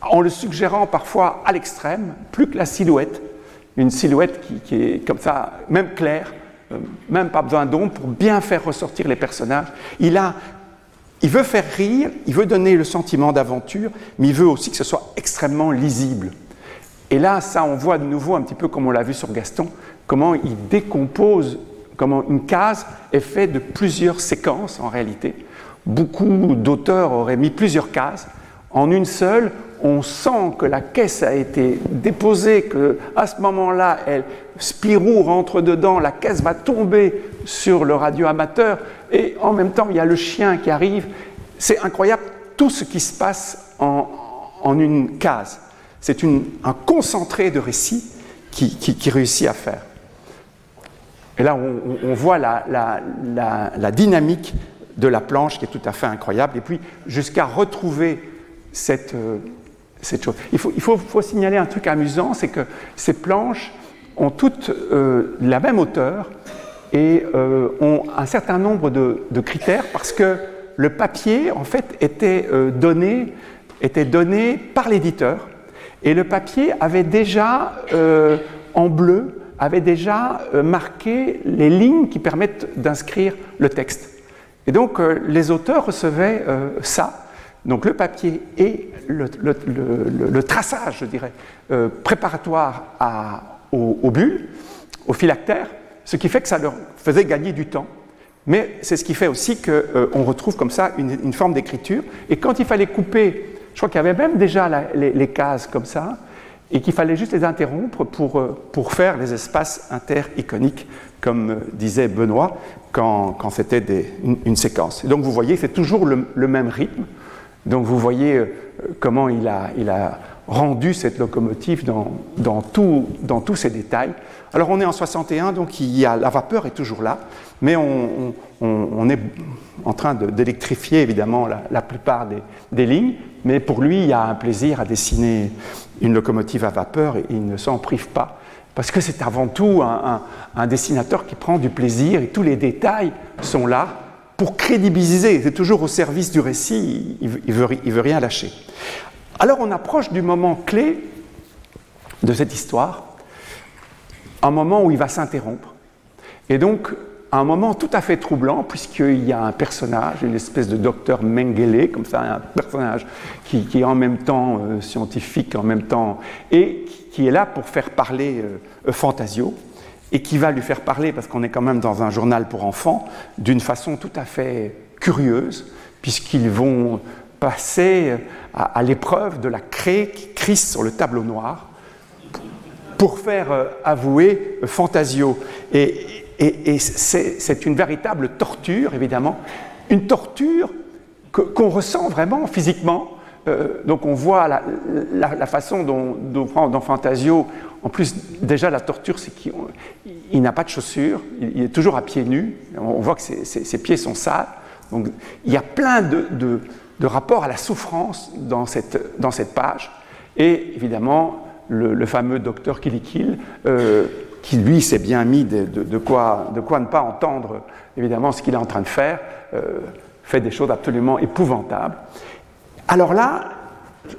en le suggérant parfois à l'extrême, plus que la silhouette une silhouette qui, est comme ça, même claire, euh, même pas besoin d'ombre pour bien faire ressortir les personnages. Il, a, il veut faire rire, il veut donner le sentiment d'aventure, mais il veut aussi que ce soit extrêmement lisible. Et là, ça, on voit de nouveau un petit peu comme on l'a vu sur Gaston, comment il décompose, comment une case est faite de plusieurs séquences en réalité. Beaucoup d'auteurs auraient mis plusieurs cases. En une seule, on sent que la caisse a été déposée, que à ce moment-là, Spirou rentre dedans, la caisse va tomber sur le radioamateur, et en même temps, il y a le chien qui arrive. C'est incroyable tout ce qui se passe en, une case. C'est un concentré de récits qui, réussit à faire. Et là, on, voit la, dynamique de la planche qui est tout à fait incroyable, et puis jusqu'à retrouver cette, euh, chose. Il faut, signaler un truc amusant, c'est que ces planches ont toutes euh, la même hauteur et euh, ont un certain nombre de, de, critères parce que le papier, en fait, était, donné, était donné par l'éditeur et le papier avait déjà, euh, en bleu, avait déjà euh, marqué les lignes qui permettent d'inscrire le texte. Et donc, les auteurs recevaient ça donc le papier et le, traçage, je dirais, euh, préparatoire à, aux, bulles, aux phylactères, ce qui fait que ça leur faisait gagner du temps. Mais c'est ce qui fait aussi qu'on euh, retrouve comme ça une, forme d'écriture. Et quand il fallait couper, crois qu'il y avait même déjà les, cases comme ça, et qu'il fallait juste les interrompre pour, euh, pour faire les espaces inter-iconiques, comme euh, disait Benoît quand, quand c'était une, séquence. Donc vous voyez, c'est toujours le, le, même rythme. Donc vous voyez euh, comment il a, il a rendu cette locomotive dans, dans, tout, dans tous ses détails. Alors on est en 61, donc il y a, la vapeur est toujours là, mais on, est en train d'électrifier évidemment la, plupart des, lignes, mais pour lui, il y a un plaisir à dessiner une locomotive à vapeur et il ne s'en prive pas. Parce que c'est avant tout un, dessinateur qui prend du plaisir et tous les détails sont là pour crédibiliser. C'est toujours au service du récit, il ne veut, veut rien lâcher. Alors on approche du moment clé de cette histoire, un moment où il va s'interrompre. Et donc, un moment tout à fait troublant, puisqu'il y a un personnage, une espèce de docteur Mengele, comme ça, un personnage qui, est en même temps euh, scientifique, en même temps, et qui est là pour faire parler euh, Fantasio, et qui va lui faire parler, parce qu'on est quand même dans un journal pour enfants, d'une façon tout à fait curieuse, puisqu'ils vont passer à, à l'épreuve de la craie qui crisse sur le tableau noir pour faire euh, avouer Fantasio. Et, c'est une véritable torture, évidemment, une torture qu'on qu ressent vraiment physiquement. Euh, donc on voit la, façon dont, dont, dans Fantasio, en plus déjà la torture, c'est qu'il n'a pas de chaussures, il, est toujours à pieds nus, on voit que ses, pieds sont sales. Donc il y a plein de rapports à la souffrance dans cette, dans cette page. Et évidemment, le, fameux docteur Kilikil, euh, qui lui s'est bien mis de, quoi, de quoi ne pas entendre évidemment ce qu'il est en train de faire, euh, fait des choses absolument épouvantables. Alors là,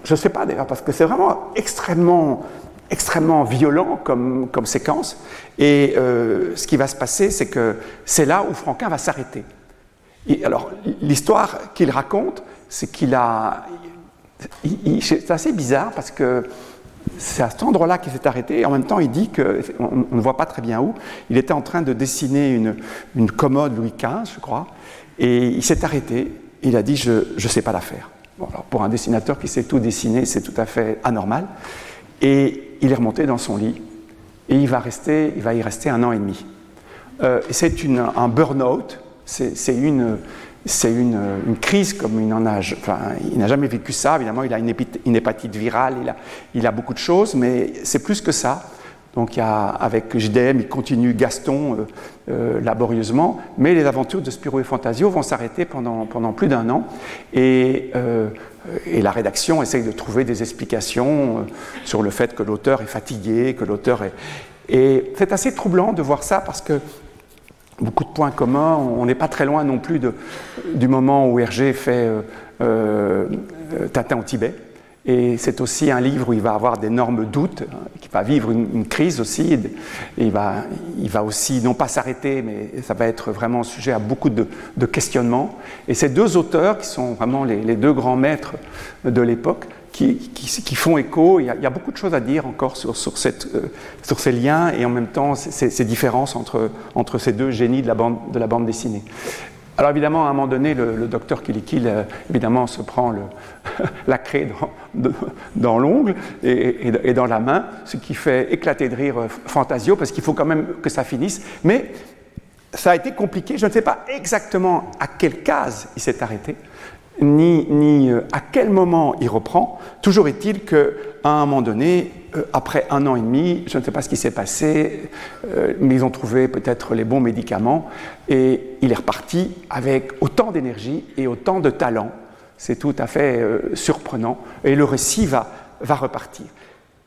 je ne sais pas d'ailleurs, parce que c'est vraiment extrêmement, extrêmement violent comme, comme séquence. Et euh, ce qui va se passer, c'est que c'est là où Franquin va s'arrêter. alors, l'histoire qu'il raconte, c'est qu'il a. C'est assez bizarre parce que c'est à cet endroit-là qu'il s'est arrêté en même temps il dit que, on, on, ne voit pas très bien où, il était en train de dessiner une, une commode Louis XV, je crois, et il s'est arrêté, il a dit je ne sais pas la faire. Pour un dessinateur qui sait tout dessiner, c'est tout à fait anormal. Et il est remonté dans son lit et il va, rester, il va y rester un an et demi. Euh, c'est un burn-out, c'est une, c'est une, une, crise comme il n'en a, enfin, il n'a jamais vécu ça. Évidemment, il a une, hépatite virale, il a, beaucoup de choses, mais c'est plus que ça. Donc, avec JDM, il continue Gaston euh, euh, laborieusement, mais les aventures de Spiro et Fantasio vont s'arrêter pendant, plus d'un an. Et, euh, et, la rédaction essaye de trouver des explications euh, sur le fait que l'auteur est fatigué, que l'auteur est. Et c'est assez troublant de voir ça parce que beaucoup de points communs. On n'est pas très loin non plus du moment où Hergé fait euh, euh, au Tibet. Et c'est aussi un livre où il va avoir d'énormes doutes, hein, qui va vivre une, crise aussi. Et il, va, aussi, non pas s'arrêter, mais ça va être vraiment sujet à beaucoup de, questionnements. Et ces deux auteurs, qui sont vraiment les deux grands maîtres de l'époque, qui, font écho. Il y, a, beaucoup de choses à dire encore sur, euh, ces liens et en même temps ces, ces, différences entre, ces deux génies de la bande, dessinée. Alors évidemment, à un moment donné, le, docteur Kilikil, euh, évidemment, se prend la craie dans, l'ongle et, dans la main, ce qui fait éclater de rire euh, Fantasio, parce qu'il faut quand même que ça finisse. Mais ça a été compliqué. Je ne sais pas exactement à quelle case il s'est arrêté ni, ni euh, à quel moment il reprend. Toujours est-il qu'à un moment donné, euh, après un an et demi, je ne sais pas ce qui s'est passé, euh, mais ils ont trouvé peut-être les bons médicaments et il est reparti avec autant d'énergie et autant de talent. C'est tout à fait surprenant et le récit va, va repartir.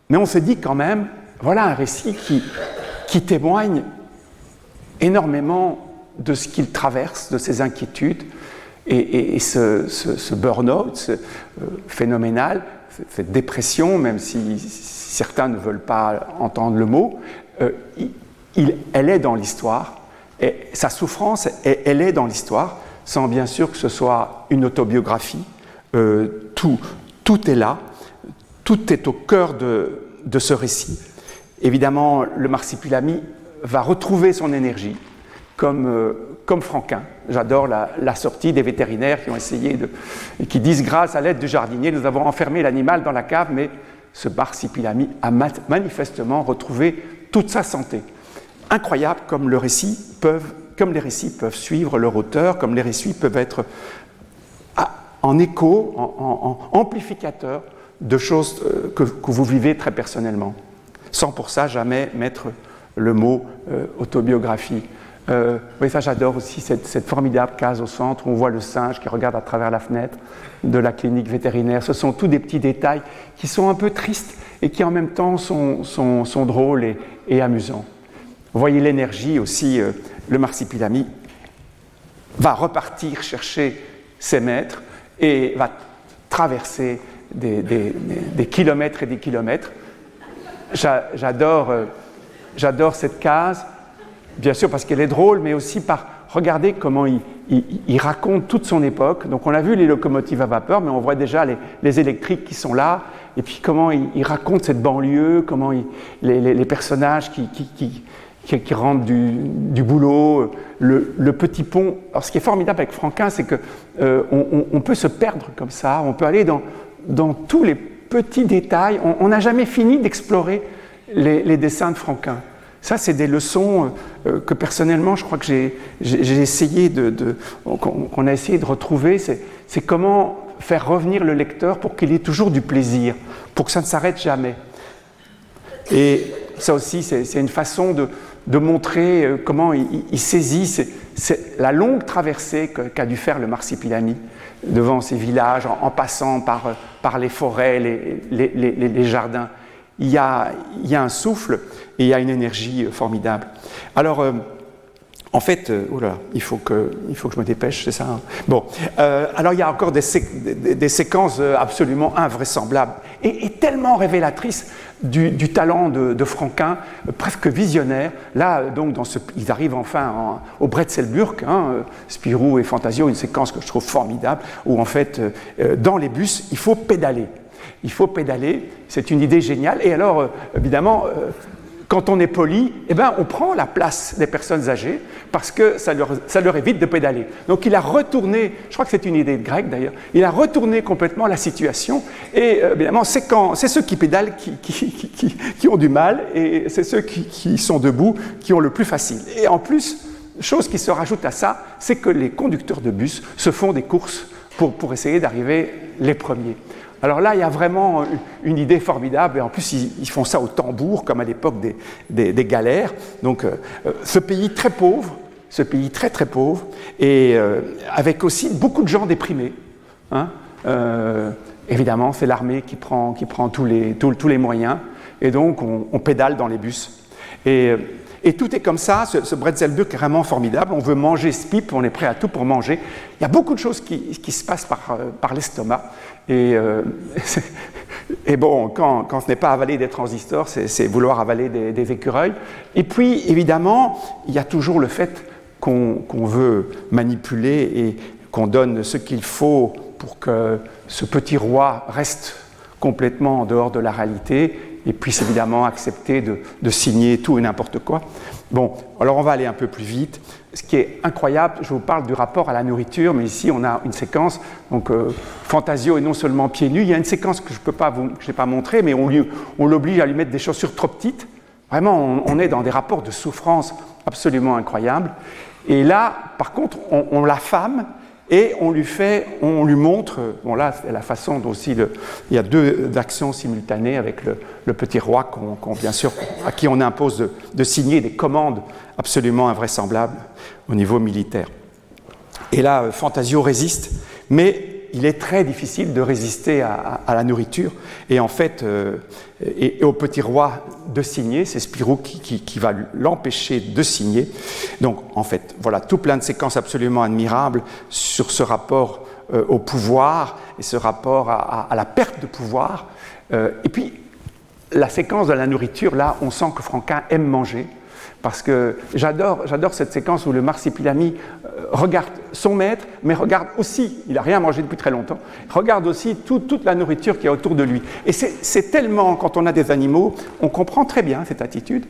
Mais on se dit quand même, voilà un récit qui, qui témoigne énormément de ce qu'il traverse, de ses inquiétudes, et, ce, ce, ce burn-out euh, phénoménal, cette dépression, même si certains ne veulent pas entendre le mot, euh, elle est dans l'histoire. Sa souffrance, elle est dans l'histoire, sans bien sûr que ce soit une autobiographie. Euh, tout, tout est là, tout est au cœur de, de ce récit. Évidemment, le marsipulami va retrouver son énergie, comme, euh, comme Franquin. J'adore la, sortie des vétérinaires qui ont essayé de. qui disent grâce à l'aide du jardinier, nous avons enfermé l'animal dans la cave, mais ce marsipilami a manifestement retrouvé toute sa santé. Incroyable comme, peuvent, comme les récits peuvent suivre leur auteur, comme les récits peuvent être en écho, en, amplificateur de choses euh, que, vous vivez très personnellement, sans pour ça jamais mettre le mot euh, autobiographie. Euh, oui, ça j'adore aussi cette, formidable case au centre où on voit le singe qui regarde à travers la fenêtre de la clinique vétérinaire. Ce sont tous des petits détails qui sont un peu tristes et qui en même temps sont, drôles et, amusants. Vous voyez l'énergie aussi, euh, le marsipilami va repartir chercher ses maîtres et va traverser des, kilomètres et des kilomètres. Euh, j'adore cette case bien sûr parce qu'elle est drôle, mais aussi par regarder comment il, raconte toute son époque. Donc on a vu les locomotives à vapeur, mais on voit déjà les, électriques qui sont là, et puis comment il, raconte cette banlieue, comment les, personnages qui, qui, rentrent du, boulot, le, petit pont. Alors ce qui est formidable avec Franquin, c'est qu'on euh, on, peut se perdre comme ça, on peut aller dans tous les petits détails. On n'a jamais fini d'explorer les dessins de Franquin. Ça, c'est des leçons euh, que personnellement, je crois que j'ai essayé de, qu'on a essayé de retrouver. C'est comment faire revenir le lecteur pour qu'il ait toujours du plaisir, pour que ça ne s'arrête jamais. Et ça aussi, c'est une façon de, montrer euh, comment il, saisit la longue traversée qu'a dû faire le Marsipilami devant ces villages, en, passant par, par, les forêts, les jardins il y, a, un souffle et il y a une énergie formidable. Alors, euh, en fait, euh, il, faut que, il faut que je me dépêche, c'est ça hein Bon, euh, alors il y a encore des, séquences absolument invraisemblables et, tellement révélatrices du, talent de, Franquin, presque visionnaire. Là, donc, ils arrivent enfin au Bretzelburg, hein, Spirou et Fantasio, une séquence que je trouve formidable, où en fait, dans les bus, il faut pédaler il faut pédaler, c'est une idée géniale. Et alors, euh, évidemment, euh, quand on est poli, eh ben, on prend la place des personnes âgées parce que ça leur, ça leur, évite de pédaler. Donc il a retourné, je crois que c'est une idée de grec d'ailleurs, il a retourné complètement la situation. Et euh, évidemment, c'est, quand, c'est ceux qui pédalent qui, qui, qui, ont du mal et c'est ceux qui, sont debout qui ont le plus facile. Et en plus, chose qui se rajoute à ça, c'est que les conducteurs de bus se font des courses pour, pour essayer d'arriver les premiers. Alors là, il y a vraiment une idée formidable, et en plus, ils, font ça au tambour, comme à l'époque des, galères. Donc, euh, euh, ce pays très pauvre, ce pays très très pauvre, et euh, avec aussi beaucoup de gens déprimés. Hein. évidemment, c'est l'armée qui prend, qui prend tous, les, moyens, et donc on, pédale dans les bus. Tout est comme ça, ce, ce est vraiment formidable. On veut manger ce pipe, on est prêt à tout pour manger. Il y a beaucoup de choses qui, se passent par, par l'estomac. Et, euh, et bon, quand, ce n'est pas avaler des transistors, c'est vouloir avaler des, écureuils. Et puis, évidemment, il y a toujours le fait qu'on veut manipuler et qu'on donne ce qu'il faut pour que ce petit roi reste complètement en dehors de la réalité et puisse évidemment accepter de, signer tout et n'importe quoi. Bon, alors on va aller un peu plus vite ce qui est incroyable, je vous parle du rapport à la nourriture, mais ici on a une séquence, donc euh, Fantasio est non seulement pieds nus, il y a une séquence que je ne n'ai pas montré, mais on, on l'oblige à lui mettre des chaussures trop petites. Vraiment, on, est dans des rapports de souffrance absolument incroyables. Et là, par contre, on, on l'affame et on lui fait, on lui montre, bon là c'est la façon dont aussi il y a deux actions simultanées avec le, petit roi bien sûr, à qui on impose de, signer des commandes absolument invraisemblables au niveau militaire. Et là, Fantasio résiste, mais il est très difficile de résister à, la nourriture et en fait, euh, et, au petit roi de signer, c'est Spirou qui, va l'empêcher de signer. Donc en fait, voilà, tout plein de séquences absolument admirables sur ce rapport euh, au pouvoir et ce rapport à, la perte de pouvoir. Euh, et puis, la séquence de la nourriture, là, on sent que Franquin aime manger parce que j'adore, cette séquence où le marsipilami euh, regarde son maître, mais regarde aussi, il n'a rien mangé depuis très longtemps, regarde aussi toute la nourriture qui est autour de lui. Et c'est tellement, quand on a des animaux, on comprend très bien cette attitude.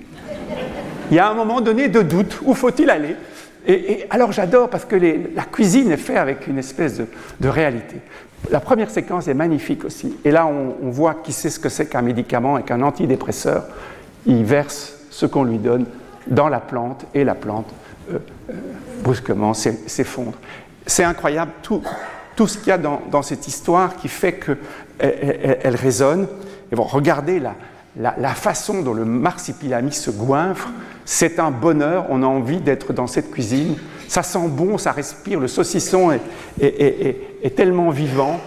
Il y a un moment donné de doute, où faut-il aller? Et, alors j'adore parce que la cuisine est faite avec une espèce de, réalité. La première séquence est magnifique aussi. Et là, on, voit qui sait ce que c'est qu'un médicament et qu'un antidépresseur. Il verse ce qu'on lui donne dans la plante et la plante, euh, euh, brusquement, s'effondre. C'est incroyable tout, tout ce qu'il y a dans, cette histoire qui fait qu'elle elle, résonne. Et bon, regardez la, la, façon dont le marsipilami se goinfre, c'est un bonheur. On a envie d'être dans cette cuisine ça sent bon, ça respire, le saucisson est, tellement vivant.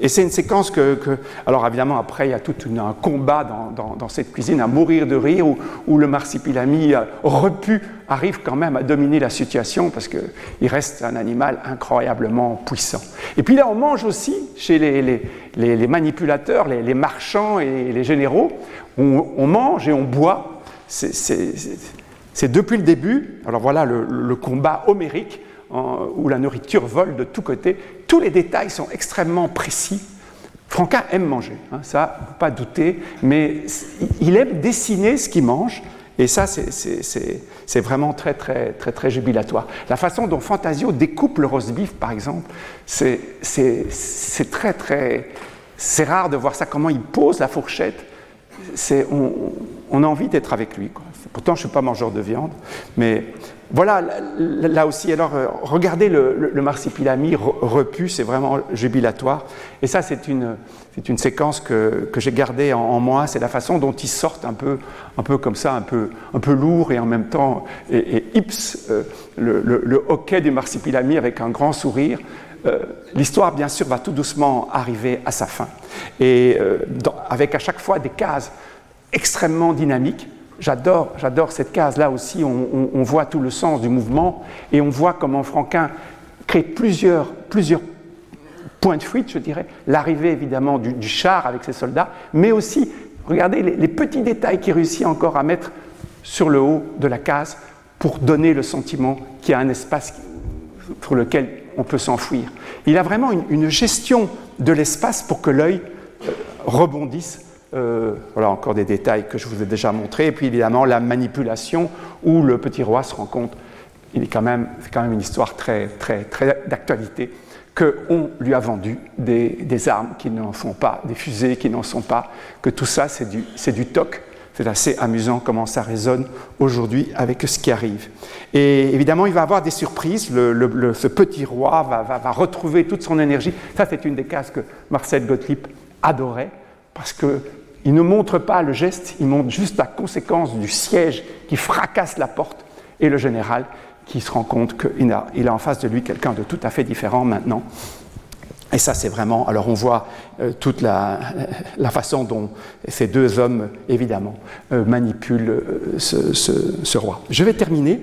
Et c'est une séquence que, Alors évidemment, après, il y a tout un combat dans, cette cuisine, à mourir de rire, où, le marsipilami euh, repu arrive quand même à dominer la situation, parce qu'il reste un animal incroyablement puissant. Et puis là, on mange aussi, chez les, manipulateurs, les, marchands et les généraux, on, mange et on boit. C'est depuis le début, alors voilà le, combat homérique, où la nourriture vole de tous côtés. Tous les détails sont extrêmement précis. Franquin aime manger, hein, ça, pas douter, mais il aime dessiner ce qu'il mange, et ça, c'est vraiment très, très, très, très jubilatoire. La façon dont Fantasio découpe le roast beef, par exemple, c'est très, très. C'est rare de voir ça, comment il pose la fourchette. On, on, a envie d'être avec lui. Quoi. Pourtant, je ne suis pas mangeur de viande, mais voilà, là aussi, alors, euh, regardez le, marsipilami repu, c'est vraiment jubilatoire. Et ça, c'est une, une séquence que, que j'ai gardée en, moi, c'est la façon dont ils sortent un peu, un peu comme ça, un peu, un peu lourd et en même temps, et, Ips, euh, le, le, hockey du marsipilami avec un grand sourire. Euh, l'histoire, bien sûr, va tout doucement arriver à sa fin. Et avec à chaque fois des cases extrêmement dynamiques J'adore, j'adore cette case-là aussi, on, voit tout le sens du mouvement et on voit comment Franquin crée plusieurs, plusieurs points de fuite, je dirais. L'arrivée évidemment du, char avec ses soldats, mais aussi, regardez les, petits détails qu'il réussit encore à mettre sur le haut de la case pour donner le sentiment qu'il y a un espace pour lequel on peut s'enfuir. Il a vraiment une gestion de l'espace pour que l'œil euh, rebondisse euh, voilà encore des détails que je vous ai déjà montrés. Et puis évidemment la manipulation où le petit roi se rend compte, il est quand même, c'est quand même une histoire très, très, très d'actualité, qu'on lui a vendu des, armes qui n'en sont pas, des fusées qui n'en sont pas, que tout ça c'est du, c'est toc. C'est assez amusant comment ça résonne aujourd'hui avec ce qui arrive. Et évidemment, il va avoir des surprises. Le, ce petit roi va, va, va retrouver toute son énergie. Ça, c'est une des cases que Marcel Gottlieb adorait parce que il ne montre pas le geste, il montre juste la conséquence du siège qui fracasse la porte et le général qui se rend compte qu'il a, en face de lui quelqu'un de tout à fait différent maintenant. Et ça, c'est vraiment. Alors, on voit euh, toute la, façon dont ces deux hommes, évidemment, euh, manipulent euh, ce, roi. Je vais terminer.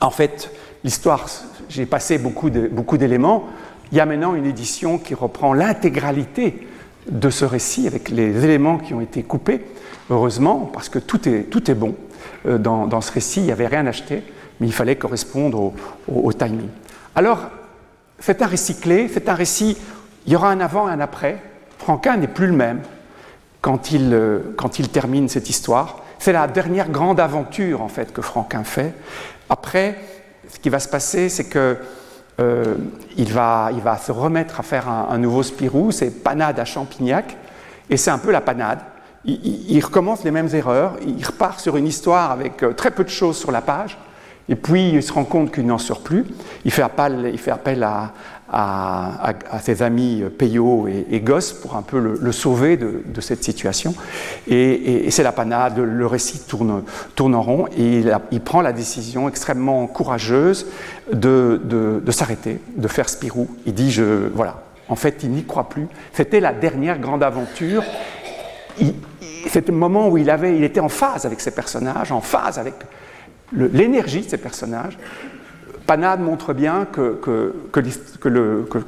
En fait, l'histoire, j'ai passé beaucoup d'éléments. Il y a maintenant une édition qui reprend l'intégralité de ce récit avec les éléments qui ont été coupés, heureusement, parce que tout est, tout est bon. Euh, dans, ce récit, il n'y avait rien acheté, mais il fallait correspondre au, timing. Alors, c'est un récit clé, c'est un récit, il y aura un avant et un après. Franquin n'est plus le même quand il, euh, quand il termine cette histoire. C'est la dernière grande aventure, en fait, que Franquin fait. Après, ce qui va se passer, c'est que euh, il, va, il, va, se remettre à faire un, nouveau Spirou, c'est Panade à Champignac, et c'est un peu la panade. Il, recommence les mêmes erreurs, il repart sur une histoire avec euh, très peu de choses sur la page, et puis il se rend compte qu'il n'en sort plus. Il fait appel, il fait appel à, à, ses amis Payot et, Gosse pour un peu le, sauver de, cette situation. Et, c'est la panade, le récit tourne, tourne en rond et il, prend la décision extrêmement courageuse de, s'arrêter, de faire Spirou. Il dit, je, voilà, en fait, il n'y croit plus. C'était la dernière grande aventure. C'était le moment où il, avait, il était en phase avec ses personnages, en phase avec l'énergie de ces personnages. Panade montre bien que,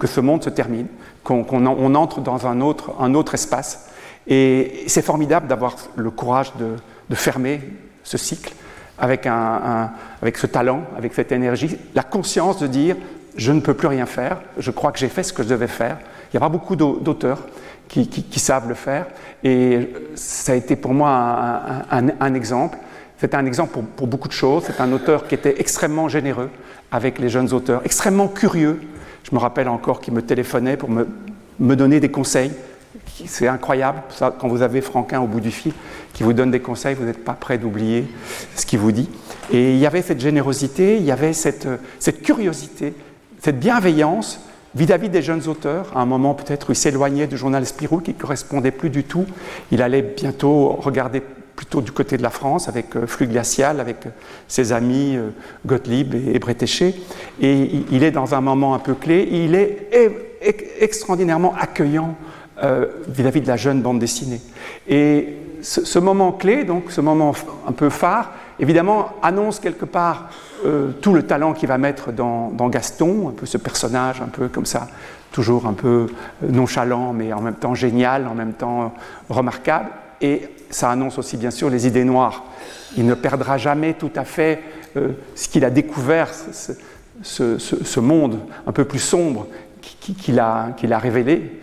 ce monde se termine, qu'on entre dans un autre, espace. Et c'est formidable d'avoir le courage de, fermer ce cycle avec, ce talent, avec cette énergie, la conscience de dire je ne peux plus rien faire, je crois que j'ai fait ce que je devais faire. Il n'y a pas beaucoup d'auteurs qui, savent le faire. Et ça a été pour moi un, exemple. C'est un exemple pour, pour, beaucoup de choses. C'est un auteur qui était extrêmement généreux, avec les jeunes auteurs, extrêmement curieux. Je me rappelle encore qu'il me téléphonait pour me, donner des conseils. C'est incroyable, quand vous avez Franquin au bout du fil qui vous donne des conseils, vous n'êtes pas prêt d'oublier ce qu'il vous dit. Et il y avait cette générosité, il y avait cette, cette curiosité, cette bienveillance vis-à-vis des jeunes auteurs. À un moment peut-être où il s'éloignait du journal Spirou qui ne correspondait plus du tout. Il allait bientôt regarder plutôt du côté de la France avec euh, Flux Glacial, avec euh, ses amis euh, Gottlieb et Bretéché. Et il est dans un moment un peu clé. Il est extraordinairement accueillant vis-à-vis de la jeune bande dessinée. Et ce, moment clé, donc ce moment un peu phare, évidemment annonce quelque part tout le talent qu'il va mettre dans, dans, Gaston, un peu ce personnage un peu comme ça, toujours un peu nonchalant, mais en même temps génial, en même temps remarquable. Et ça annonce aussi bien sûr les idées noires. Il ne perdra jamais tout à fait euh, ce qu'il a découvert, ce, monde un peu plus sombre qu'il a, révélé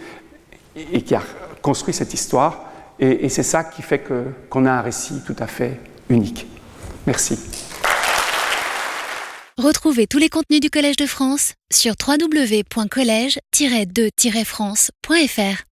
et qui a construit cette histoire. Et, c'est ça qui fait qu'on a un récit tout à fait unique. Merci. Retrouvez tous les contenus du Collège de France sur www.colège-2-france.fr.